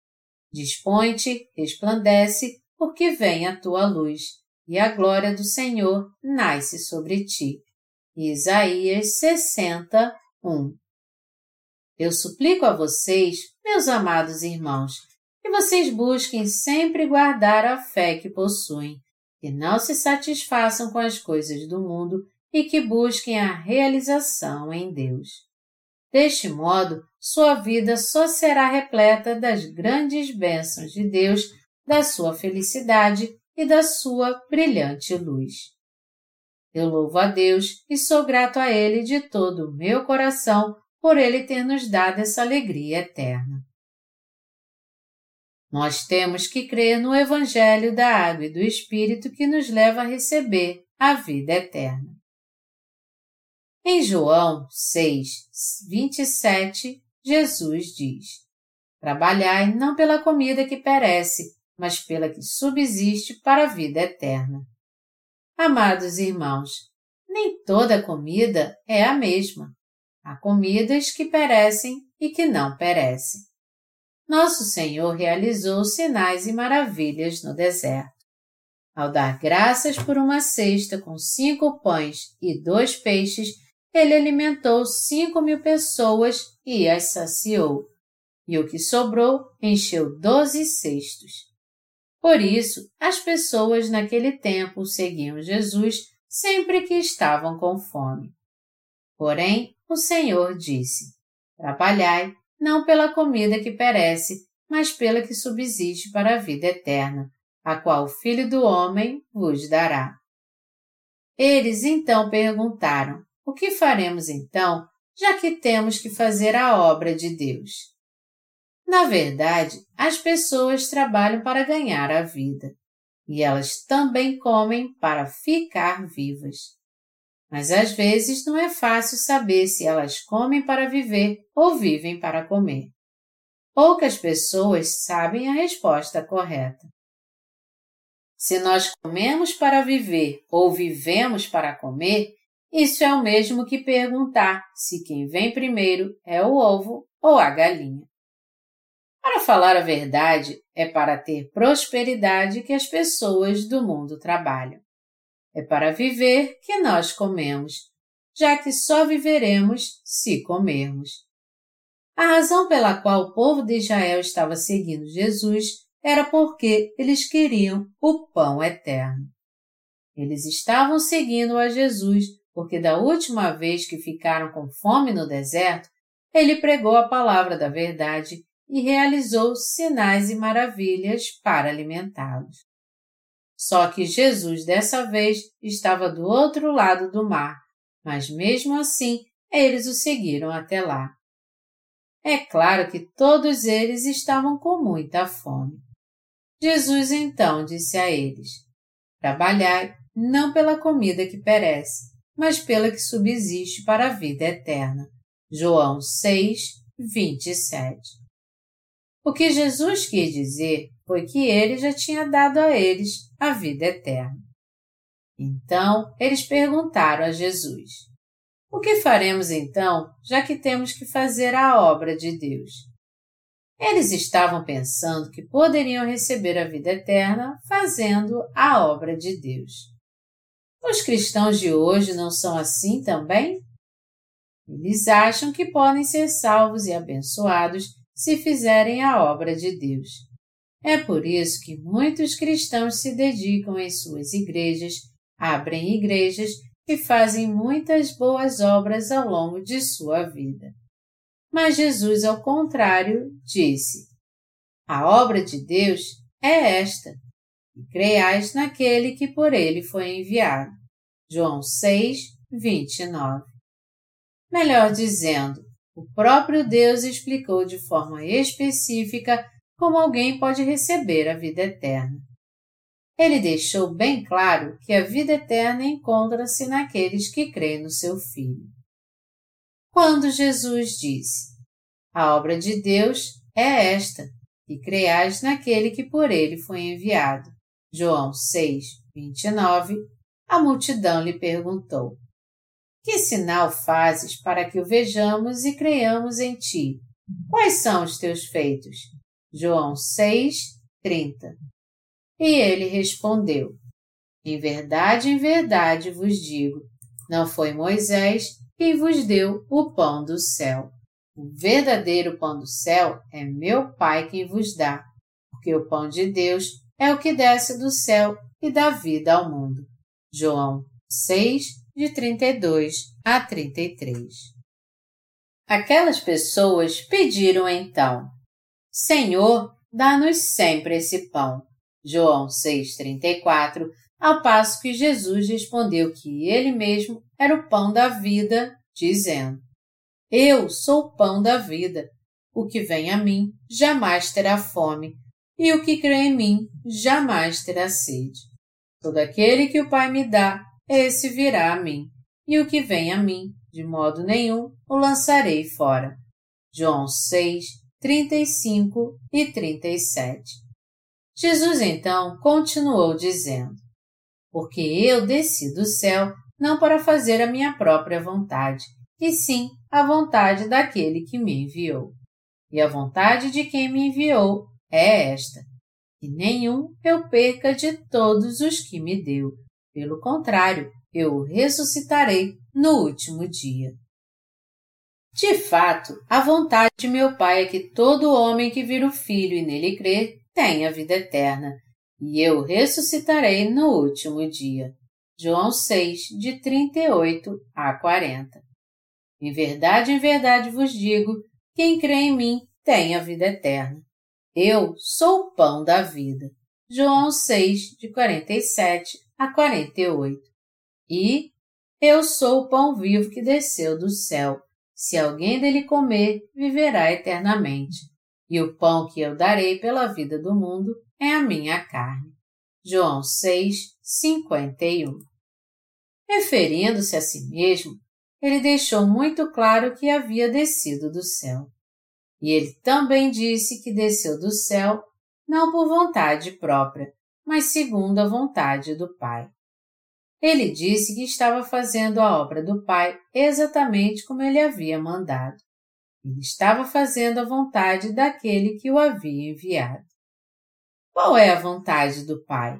Dispõe-te, resplandece, porque vem a tua luz, e a glória do Senhor nasce sobre ti. Isaías 60, 1 Eu suplico a vocês, meus amados irmãos, que vocês busquem sempre guardar a fé que possuem, que não se satisfaçam com as coisas do mundo e que busquem a realização em Deus. Deste modo, sua vida só será repleta das grandes bênçãos de Deus, da sua felicidade e da sua brilhante luz. Eu louvo a Deus e sou grato a Ele de todo o meu coração por Ele ter nos dado essa alegria eterna. Nós temos que crer no Evangelho da Água e do Espírito que nos leva a receber a vida eterna. Em João 6, 27, Jesus diz: Trabalhai não pela comida que perece, mas pela que subsiste para a vida eterna Amados irmãos, nem toda comida é a mesma. Há comidas que perecem e que não perecem. Nosso Senhor realizou sinais e maravilhas no deserto. Ao dar graças por uma cesta com cinco pães e dois peixes, ele alimentou cinco mil pessoas e as saciou, e o que sobrou encheu doze cestos. Por isso, as pessoas naquele tempo seguiam Jesus sempre que estavam com fome. Porém, o Senhor disse: Trabalhai não pela comida que perece, mas pela que subsiste para a vida eterna, a qual o Filho do Homem vos dará. Eles então perguntaram: O que faremos então, já que temos que fazer a obra de Deus? Na verdade, as pessoas trabalham para ganhar a vida e elas também comem para ficar vivas. Mas às vezes não é fácil saber se elas comem para viver ou vivem para comer. Poucas pessoas sabem a resposta correta. Se nós comemos para viver ou vivemos para comer, isso é o mesmo que perguntar se quem vem primeiro é o ovo ou a galinha. Para falar a verdade, é para ter prosperidade que as pessoas do mundo trabalham. É para viver que nós comemos, já que só viveremos se comermos. A razão pela qual o povo de Israel estava seguindo Jesus era porque eles queriam o pão eterno. Eles estavam seguindo a Jesus porque da última vez que ficaram com fome no deserto, ele pregou a palavra da verdade e realizou sinais e maravilhas para alimentá-los. Só que Jesus dessa vez estava do outro lado do mar, mas mesmo assim eles o seguiram até lá. É claro que todos eles estavam com muita fome. Jesus então disse a eles: Trabalhai não pela comida que perece, mas pela que subsiste para a vida eterna. João 6, 27. O que Jesus quis dizer foi que ele já tinha dado a eles a vida eterna. Então, eles perguntaram a Jesus: O que faremos então, já que temos que fazer a obra de Deus? Eles estavam pensando que poderiam receber a vida eterna fazendo a obra de Deus. Os cristãos de hoje não são assim também? Eles acham que podem ser salvos e abençoados se fizerem a obra de Deus. É por isso que muitos cristãos se dedicam em suas igrejas, abrem igrejas e fazem muitas boas obras ao longo de sua vida. Mas Jesus, ao contrário, disse: A obra de Deus é esta, e creiais naquele que por ele foi enviado. João 6, 29. Melhor dizendo, o próprio Deus explicou de forma específica como alguém pode receber a vida eterna. Ele deixou bem claro que a vida eterna encontra-se naqueles que creem no seu Filho. Quando Jesus disse: A obra de Deus é esta, e creais naquele que por ele foi enviado. João 6, 29, a multidão lhe perguntou: que sinal fazes para que o vejamos e creiamos em ti? Quais são os teus feitos? João 6, 30. E ele respondeu: Em verdade, em verdade vos digo, não foi Moisés quem vos deu o pão do céu. O verdadeiro pão do céu é meu Pai quem vos dá, porque o pão de Deus é o que desce do céu e dá vida ao mundo. João 6, de 32 a 33. Aquelas pessoas pediram então: Senhor, dá-nos sempre esse pão. João 6,34, ao passo que Jesus respondeu que ele mesmo era o pão da vida, dizendo: Eu sou o pão da vida. O que vem a mim jamais terá fome, e o que crê em mim jamais terá sede. Todo aquele que o Pai me dá, esse virá a mim, e o que vem a mim, de modo nenhum, o lançarei fora. João 6, 35 e 37. Jesus então continuou dizendo: Porque eu desci do céu não para fazer a minha própria vontade, e sim a vontade daquele que me enviou. E a vontade de quem me enviou é esta: que nenhum eu perca de todos os que me deu, pelo contrário, eu o ressuscitarei no último dia. De fato, a vontade de meu Pai é que todo homem que vira o Filho e nele crer tenha vida eterna, e eu ressuscitarei no último dia. João 6, de 38 a 40. Em verdade, em verdade vos digo, quem crê em mim tem a vida eterna. Eu sou o pão da vida. João 6, de 47 a 48. E eu sou o pão vivo que desceu do céu. Se alguém dele comer, viverá eternamente. E o pão que eu darei pela vida do mundo é a minha carne. João 6, 51. Referindo-se a si mesmo, ele deixou muito claro que havia descido do céu. E ele também disse que desceu do céu não por vontade própria, mas segundo a vontade do Pai. Ele disse que estava fazendo a obra do Pai exatamente como ele havia mandado. Ele estava fazendo a vontade daquele que o havia enviado. Qual é a vontade do Pai?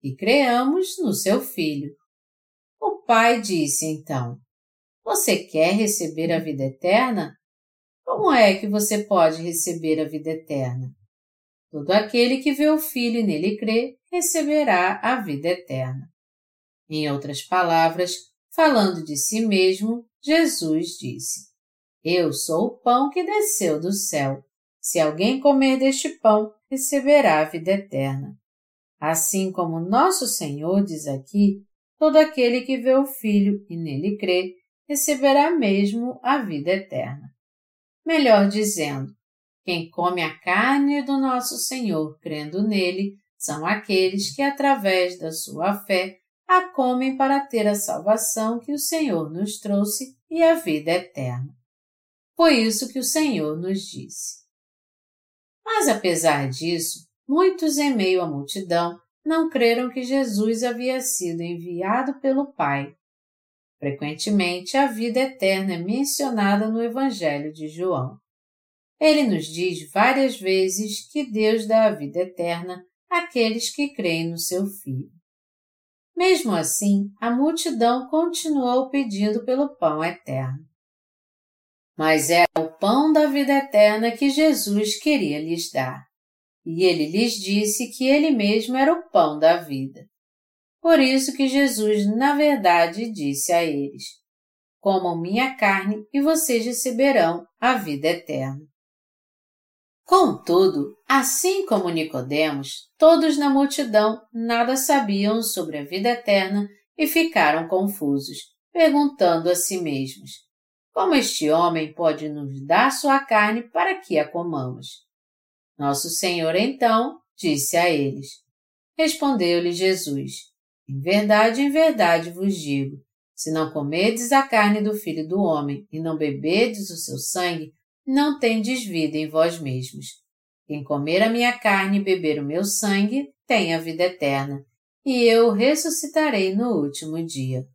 Que creamos no seu Filho. O Pai disse então: Você quer receber a vida eterna? Como é que você pode receber a vida eterna? Todo aquele que vê o Filho e nele crê receberá a vida eterna. Em outras palavras, falando de si mesmo, Jesus disse: Eu sou o pão que desceu do céu. Se alguém comer deste pão, receberá a vida eterna. Assim como nosso Senhor diz aqui, todo aquele que vê o Filho e nele crê, receberá mesmo a vida eterna. Melhor dizendo, quem come a carne do nosso Senhor crendo nele, são aqueles que, através da sua fé, a comem para ter a salvação que o Senhor nos trouxe e a vida eterna. Foi isso que o Senhor nos disse. Mas apesar disso, muitos em meio à multidão não creram que Jesus havia sido enviado pelo Pai. Frequentemente, a vida eterna é mencionada no Evangelho de João. Ele nos diz várias vezes que Deus dá a vida eterna àqueles que creem no seu Filho. Mesmo assim, a multidão continuou pedindo pelo pão eterno. Mas era o pão da vida eterna que Jesus queria lhes dar. E ele lhes disse que ele mesmo era o pão da vida. Por isso que Jesus, na verdade, disse a eles: Comam minha carne e vocês receberão a vida eterna. Contudo, assim como Nicodemos, todos na multidão nada sabiam sobre a vida eterna e ficaram confusos, perguntando a si mesmos: Como este homem pode nos dar sua carne para que a comamos? Nosso Senhor então disse a eles: Respondeu-lhe Jesus: Em verdade, em verdade vos digo: se não comerdes a carne do Filho do Homem e não beberdes o seu sangue, não tendes vida em vós mesmos. Quem comer a minha carne e beber o meu sangue tem a vida eterna, e eu ressuscitarei no último dia.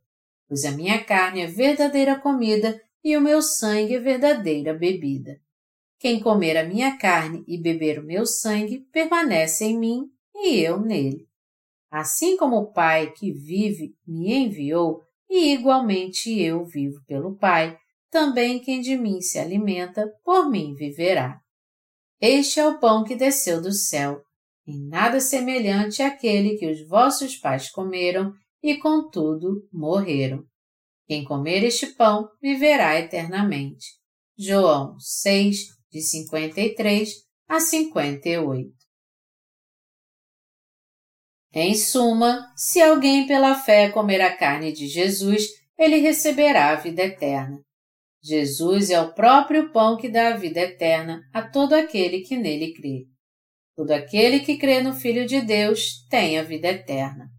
Pois a minha carne é verdadeira comida e o meu sangue é verdadeira bebida. Quem comer a minha carne e beber o meu sangue permanece em mim e eu nele. Assim como o Pai que vive me enviou, e igualmente eu vivo pelo Pai, também quem de mim se alimenta, por mim viverá. Este é o pão que desceu do céu, em nada semelhante àquele que os vossos pais comeram e, contudo, morreram. Quem comer este pão viverá eternamente. João 6, de 53 a 58. Em suma, se alguém pela fé comer a carne de Jesus, ele receberá a vida eterna. Jesus é o próprio pão que dá a vida eterna a todo aquele que nele crê. Todo aquele que crê no Filho de Deus tem a vida eterna.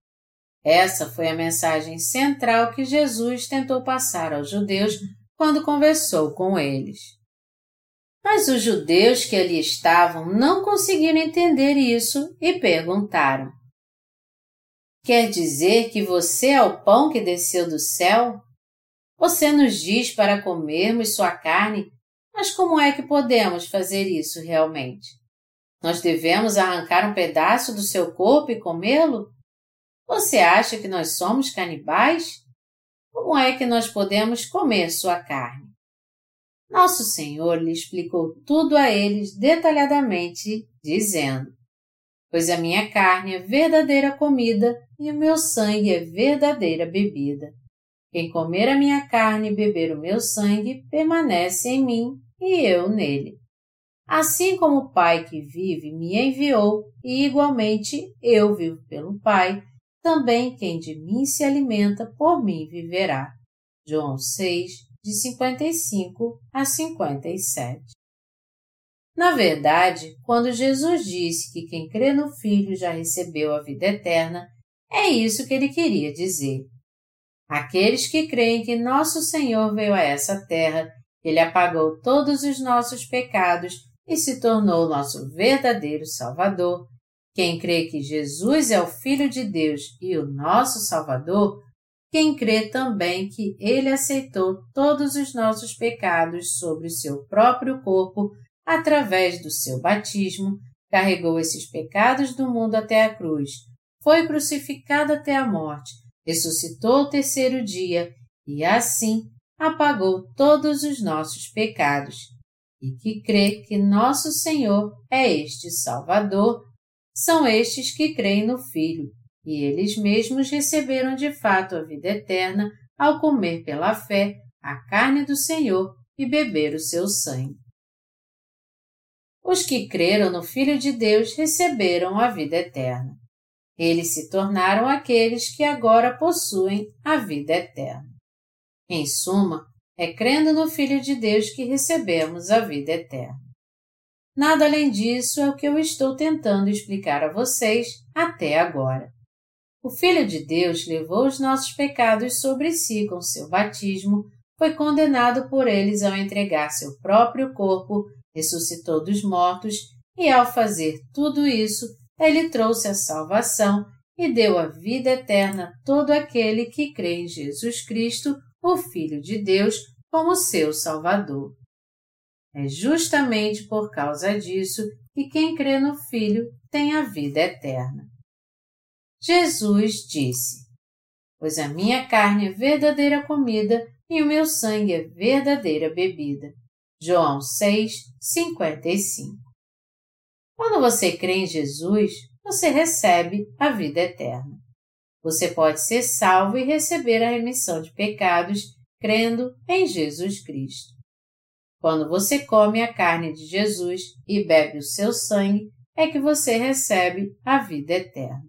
Essa foi a mensagem central que Jesus tentou passar aos judeus quando conversou com eles. Mas os judeus que ali estavam não conseguiram entender isso e perguntaram: Quer dizer que você é o pão que desceu do céu? Você nos diz para comermos sua carne, mas como é que podemos fazer isso realmente? Nós devemos arrancar um pedaço do seu corpo e comê-lo? Você acha que nós somos canibais? Como é que nós podemos comer sua carne? Nosso Senhor lhe explicou tudo a eles detalhadamente, dizendo: Pois a minha carne é verdadeira comida e o meu sangue é verdadeira bebida. Quem comer a minha carne e beber o meu sangue permanece em mim e eu nele. Assim como o Pai que vive me enviou, e igualmente eu vivo pelo Pai, também quem de mim se alimenta por mim viverá. João 6, de 55 a 57. Na verdade, quando Jesus disse que quem crê no Filho já recebeu a vida eterna, é isso que ele queria dizer. Aqueles que creem que nosso Senhor veio a essa terra, ele apagou todos os nossos pecados e se tornou nosso verdadeiro Salvador. Quem crê que Jesus é o Filho de Deus e o nosso Salvador, quem crê também que ele aceitou todos os nossos pecados sobre o seu próprio corpo através do seu batismo, carregou esses pecados do mundo até a cruz, foi crucificado até a morte ressuscitou ao terceiro dia e assim apagou todos os nossos pecados, e que crê que nosso Senhor é este Salvador, são estes que creem no Filho, e eles mesmos receberam de fato a vida eterna ao comer pela fé a carne do Senhor e beber o seu sangue. Os que creram no Filho de Deus receberam a vida eterna. Eles se tornaram aqueles que agora possuem a vida eterna. Em suma, é crendo no Filho de Deus que recebemos a vida eterna. Nada além disso é o que eu estou tentando explicar a vocês até agora. O Filho de Deus levou os nossos pecados sobre si com seu batismo, foi condenado por eles ao entregar seu próprio corpo, ressuscitou dos mortos e, ao fazer tudo isso, ele trouxe a salvação e deu a vida eterna a todo aquele que crê em Jesus Cristo, o Filho de Deus, como seu Salvador. É justamente por causa disso que quem crê no Filho tem a vida eterna. Jesus disse: Pois a minha carne é verdadeira comida e o meu sangue é verdadeira bebida. João 6, 55. Quando você crê em Jesus, você recebe a vida eterna. Você pode ser salvo e receber a remissão de pecados crendo em Jesus Cristo. Quando você come a carne de Jesus e bebe o seu sangue, é que você recebe a vida eterna.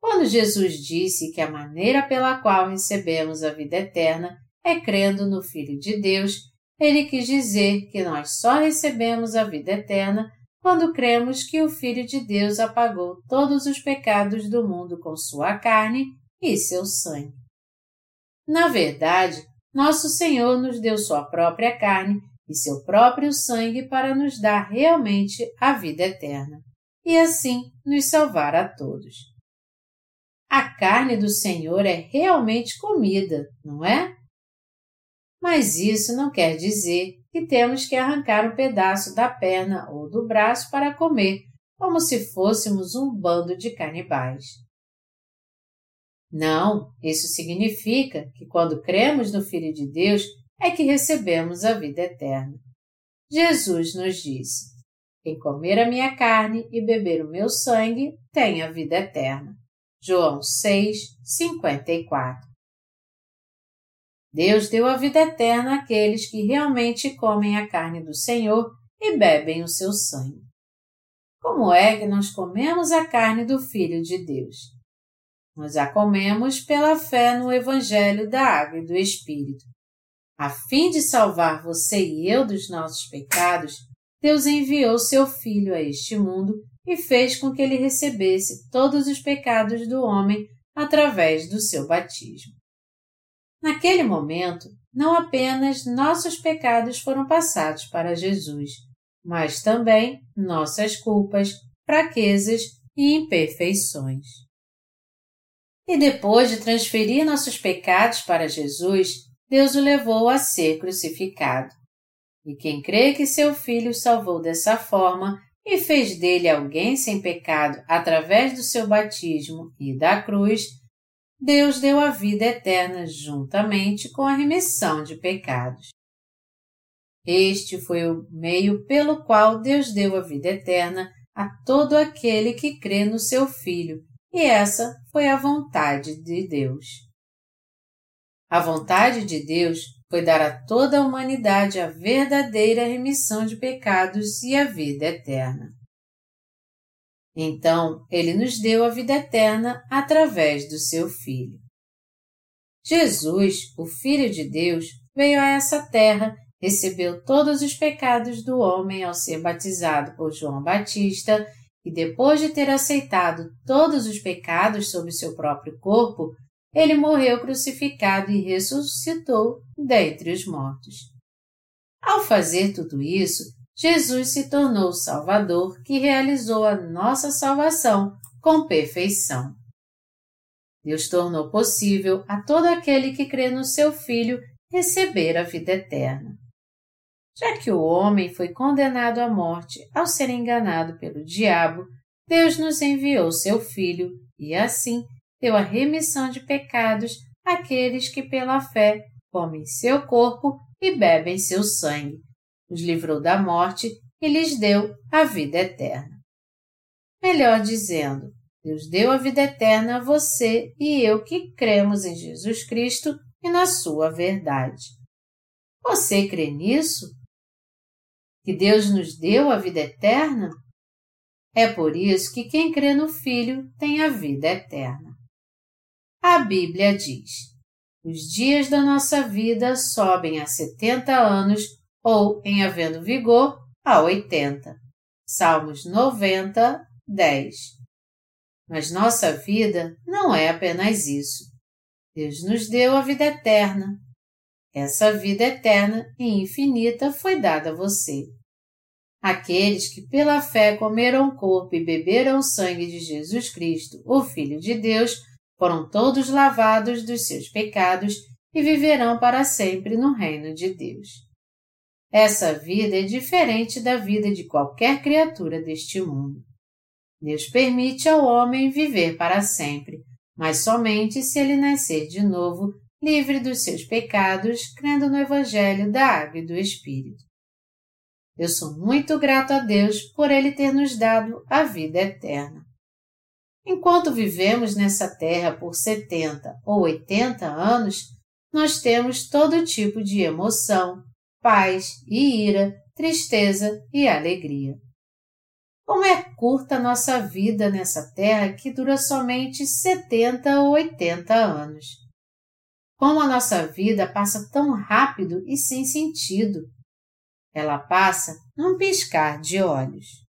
Quando Jesus disse que a maneira pela qual recebemos a vida eterna é crendo no Filho de Deus, ele quis dizer que nós só recebemos a vida eterna quando cremos que o Filho de Deus apagou todos os pecados do mundo com sua carne e seu sangue. Na verdade, nosso Senhor nos deu sua própria carne e seu próprio sangue para nos dar realmente a vida eterna, e assim nos salvar a todos. A carne do Senhor é realmente comida, não é? Mas isso não quer dizer que temos que arrancar um pedaço da perna ou do braço para comer, como se fôssemos um bando de canibais. Não, isso significa que quando cremos no Filho de Deus é que recebemos a vida eterna. Jesus nos disse: Quem comer a minha carne e beber o meu sangue tem a vida eterna. João 6, 54. Deus deu a vida eterna àqueles que realmente comem a carne do Senhor e bebem o seu sangue. Como é que nós comemos a carne do Filho de Deus? Nós a comemos pela fé no Evangelho da Água e do Espírito. A fim de salvar você e eu dos nossos pecados, Deus enviou seu Filho a este mundo e fez com que ele recebesse todos os pecados do homem através do seu batismo. Naquele momento, não apenas nossos pecados foram passados para Jesus, mas também nossas culpas, fraquezas e imperfeições. E depois de transferir nossos pecados para Jesus, Deus o levou a ser crucificado. E quem crê que seu filho salvou dessa forma e fez dele alguém sem pecado através do seu batismo e da cruz, Deus deu a vida eterna juntamente com a remissão de pecados. Este foi o meio pelo qual Deus deu a vida eterna a todo aquele que crê no seu Filho, e essa foi a vontade de Deus. A vontade de Deus foi dar a toda a humanidade a verdadeira remissão de pecados e a vida eterna. Então, ele nos deu a vida eterna através do seu Filho. Jesus, o Filho de Deus, veio a essa terra, recebeu todos os pecados do homem ao ser batizado por João Batista e, depois de ter aceitado todos os pecados sobre seu próprio corpo, ele morreu crucificado e ressuscitou dentre os mortos. Ao fazer tudo isso, Jesus se tornou o Salvador que realizou a nossa salvação com perfeição. Deus tornou possível a todo aquele que crê no seu Filho receber a vida eterna. Já que o homem foi condenado à morte ao ser enganado pelo diabo, Deus nos enviou seu Filho e, assim, deu a remissão de pecados àqueles que pela fé comem seu corpo e bebem seu sangue, os livrou da morte e lhes deu a vida eterna. Melhor dizendo, Deus deu a vida eterna a você e eu que cremos em Jesus Cristo e na sua verdade. Você crê nisso? Que Deus nos deu a vida eterna? É por isso que quem crê no Filho tem a vida eterna. A Bíblia diz: os dias da nossa vida sobem a 70 anos ou, em havendo vigor, a 80. Salmos 90, 10. Mas nossa vida não é apenas isso. Deus nos deu a vida eterna. Essa vida eterna e infinita foi dada a você. Aqueles que pela fé comeram o corpo e beberam o sangue de Jesus Cristo, o Filho de Deus, foram todos lavados dos seus pecados e viverão para sempre no reino de Deus. Essa vida é diferente da vida de qualquer criatura deste mundo. Deus permite ao homem viver para sempre, mas somente se ele nascer de novo, livre dos seus pecados, crendo no Evangelho da Água e do Espírito. Eu sou muito grato a Deus por Ele ter nos dado a vida eterna. Enquanto vivemos nessa terra por 70 ou 80 anos, nós temos todo tipo de emoção, paz e ira, tristeza e alegria. Como é curta a nossa vida nessa terra que dura somente 70 ou 80 anos. Como a nossa vida passa tão rápido e sem sentido. Ela passa num piscar de olhos.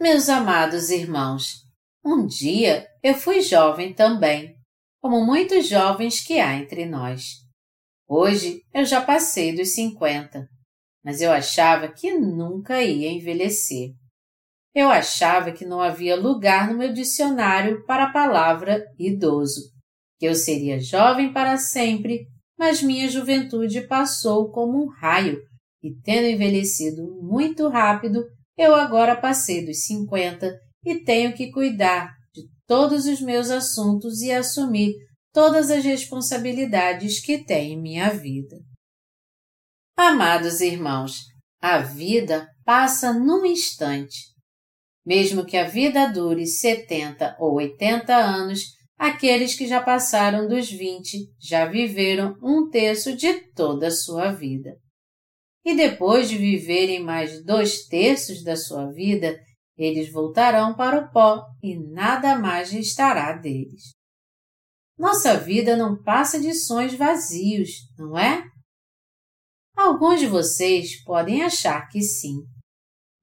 Meus amados irmãos, um dia eu fui jovem também, como muitos jovens que há entre nós. Hoje eu já passei dos cinquenta, mas eu achava que nunca ia envelhecer. Eu achava que não havia lugar no meu dicionário para a palavra idoso, que eu seria jovem para sempre, mas minha juventude passou como um raio e, tendo envelhecido muito rápido, eu agora passei dos cinquenta e tenho que cuidar de todos os meus assuntos e assumir todas as responsabilidades que tem em minha vida. Amados irmãos, a vida passa num instante. Mesmo que a vida dure 70 ou 80 anos, aqueles que já passaram dos 20 já viveram um terço de toda a sua vida. E depois de viverem mais dois terços da sua vida, eles voltarão para o pó e nada mais restará deles. Nossa vida não passa de sonhos vazios, não é? Alguns de vocês podem achar que sim.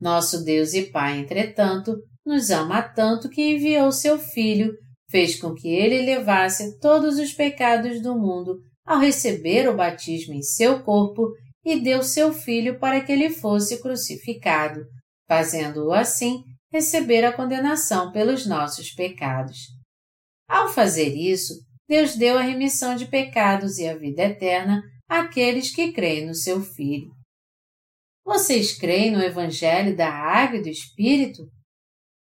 Nosso Deus e Pai, entretanto, nos ama tanto que enviou seu Filho, fez com que ele levasse todos os pecados do mundo ao receber o batismo em seu corpo e deu seu Filho para que ele fosse crucificado, fazendo-o assim receber a condenação pelos nossos pecados. Ao fazer isso, Deus deu a remissão de pecados e a vida eterna àqueles que creem no seu Filho. Vocês creem no Evangelho da Água e do Espírito?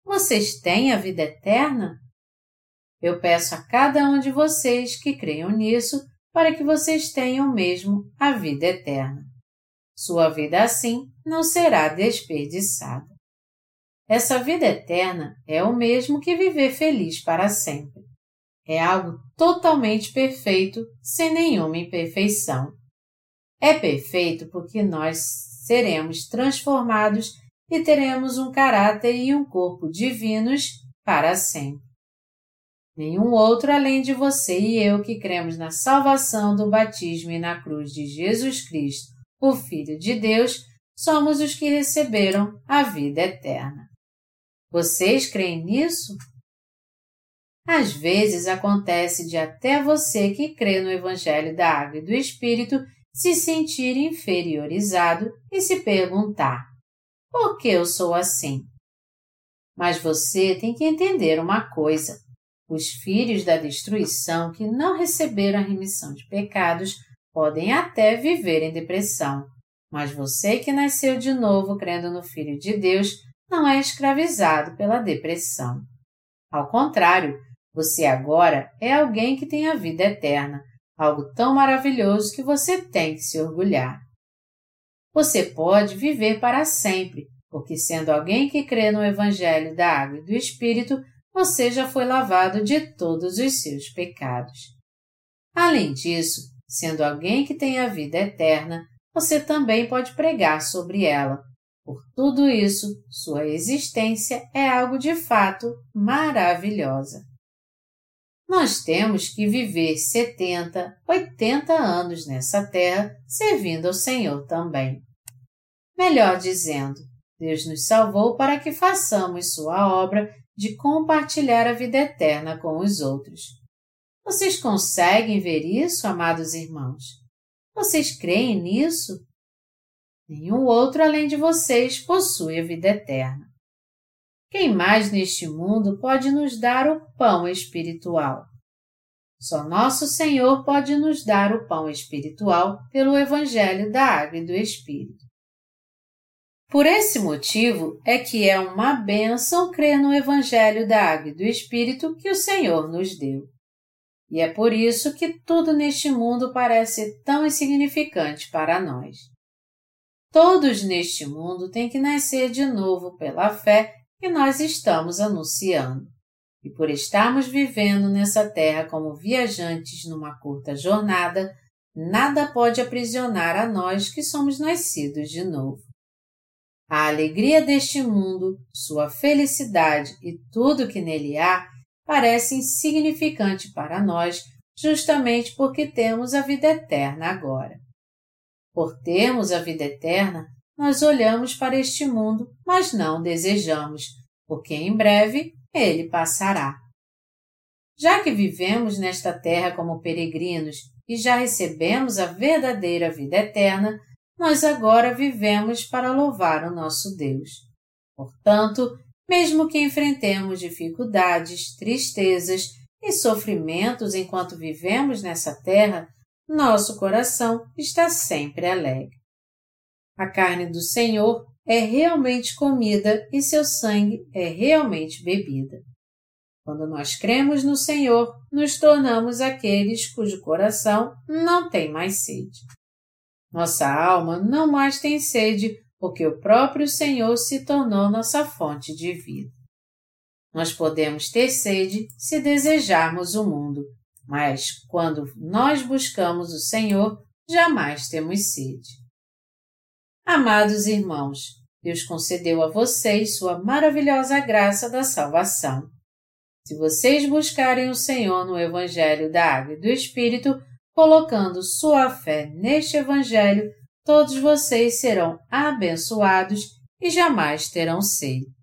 Vocês têm a vida eterna? Eu peço a cada um de vocês que creiam nisso para que vocês tenham mesmo a vida eterna. Sua vida assim não será desperdiçada. Essa vida eterna é o mesmo que viver feliz para sempre. É algo totalmente perfeito, sem nenhuma imperfeição. É perfeito porque nós seremos transformados e teremos um caráter e um corpo divinos para sempre. Nenhum outro além de você e eu que cremos na salvação do batismo e na cruz de Jesus Cristo, o Filho de Deus, somos os que receberam a vida eterna. Vocês creem nisso? Às vezes acontece de até você que crê no Evangelho da Água e do Espírito se sentir inferiorizado e se perguntar: por que eu sou assim? Mas você tem que entender uma coisa: os filhos da destruição que não receberam a remissão de pecados podem até viver em depressão, mas você que nasceu de novo crendo no Filho de Deus não é escravizado pela depressão. Ao contrário, você agora é alguém que tem a vida eterna, algo tão maravilhoso que você tem que se orgulhar. Você pode viver para sempre, porque sendo alguém que crê no Evangelho da Água e do Espírito, você já foi lavado de todos os seus pecados. Além disso, sendo alguém que tem a vida eterna, você também pode pregar sobre ela. Por tudo isso, sua existência é algo de fato maravilhosa. Nós temos que viver 70, 80 anos nessa terra servindo ao Senhor também. Melhor dizendo, Deus nos salvou para que façamos sua obra de compartilhar a vida eterna com os outros. Vocês conseguem ver isso, amados irmãos? Vocês creem nisso? Nenhum outro além de vocês possui a vida eterna. Quem mais neste mundo pode nos dar o pão espiritual? Só nosso Senhor pode nos dar o pão espiritual pelo Evangelho da Água e do Espírito. Por esse motivo é que é uma bênção crer no Evangelho da Água e do Espírito que o Senhor nos deu. E é por isso que tudo neste mundo parece tão insignificante para nós. Todos neste mundo têm que nascer de novo pela fé que nós estamos anunciando. E por estarmos vivendo nessa terra como viajantes numa curta jornada, nada pode aprisionar a nós que somos nascidos de novo. A alegria deste mundo, sua felicidade e tudo que nele há parece insignificante para nós, justamente porque temos a vida eterna agora. Por termos a vida eterna, nós olhamos para este mundo, mas não desejamos, porque em breve ele passará. Já que vivemos nesta terra como peregrinos e já recebemos a verdadeira vida eterna, nós agora vivemos para louvar o nosso Deus. Portanto, mesmo que enfrentemos dificuldades, tristezas e sofrimentos enquanto vivemos nessa terra, nosso coração está sempre alegre. A carne do Senhor é realmente comida e seu sangue é realmente bebida. Quando nós cremos no Senhor, nos tornamos aqueles cujo coração não tem mais sede. Nossa alma não mais tem sede, porque o próprio Senhor se tornou nossa fonte de vida. Nós podemos ter sede se desejarmos o mundo, mas quando nós buscamos o Senhor, jamais temos sede. Amados irmãos, Deus concedeu a vocês sua maravilhosa graça da salvação. Se vocês buscarem o Senhor no Evangelho da Água e do Espírito, colocando sua fé neste Evangelho, todos vocês serão abençoados e jamais terão sede.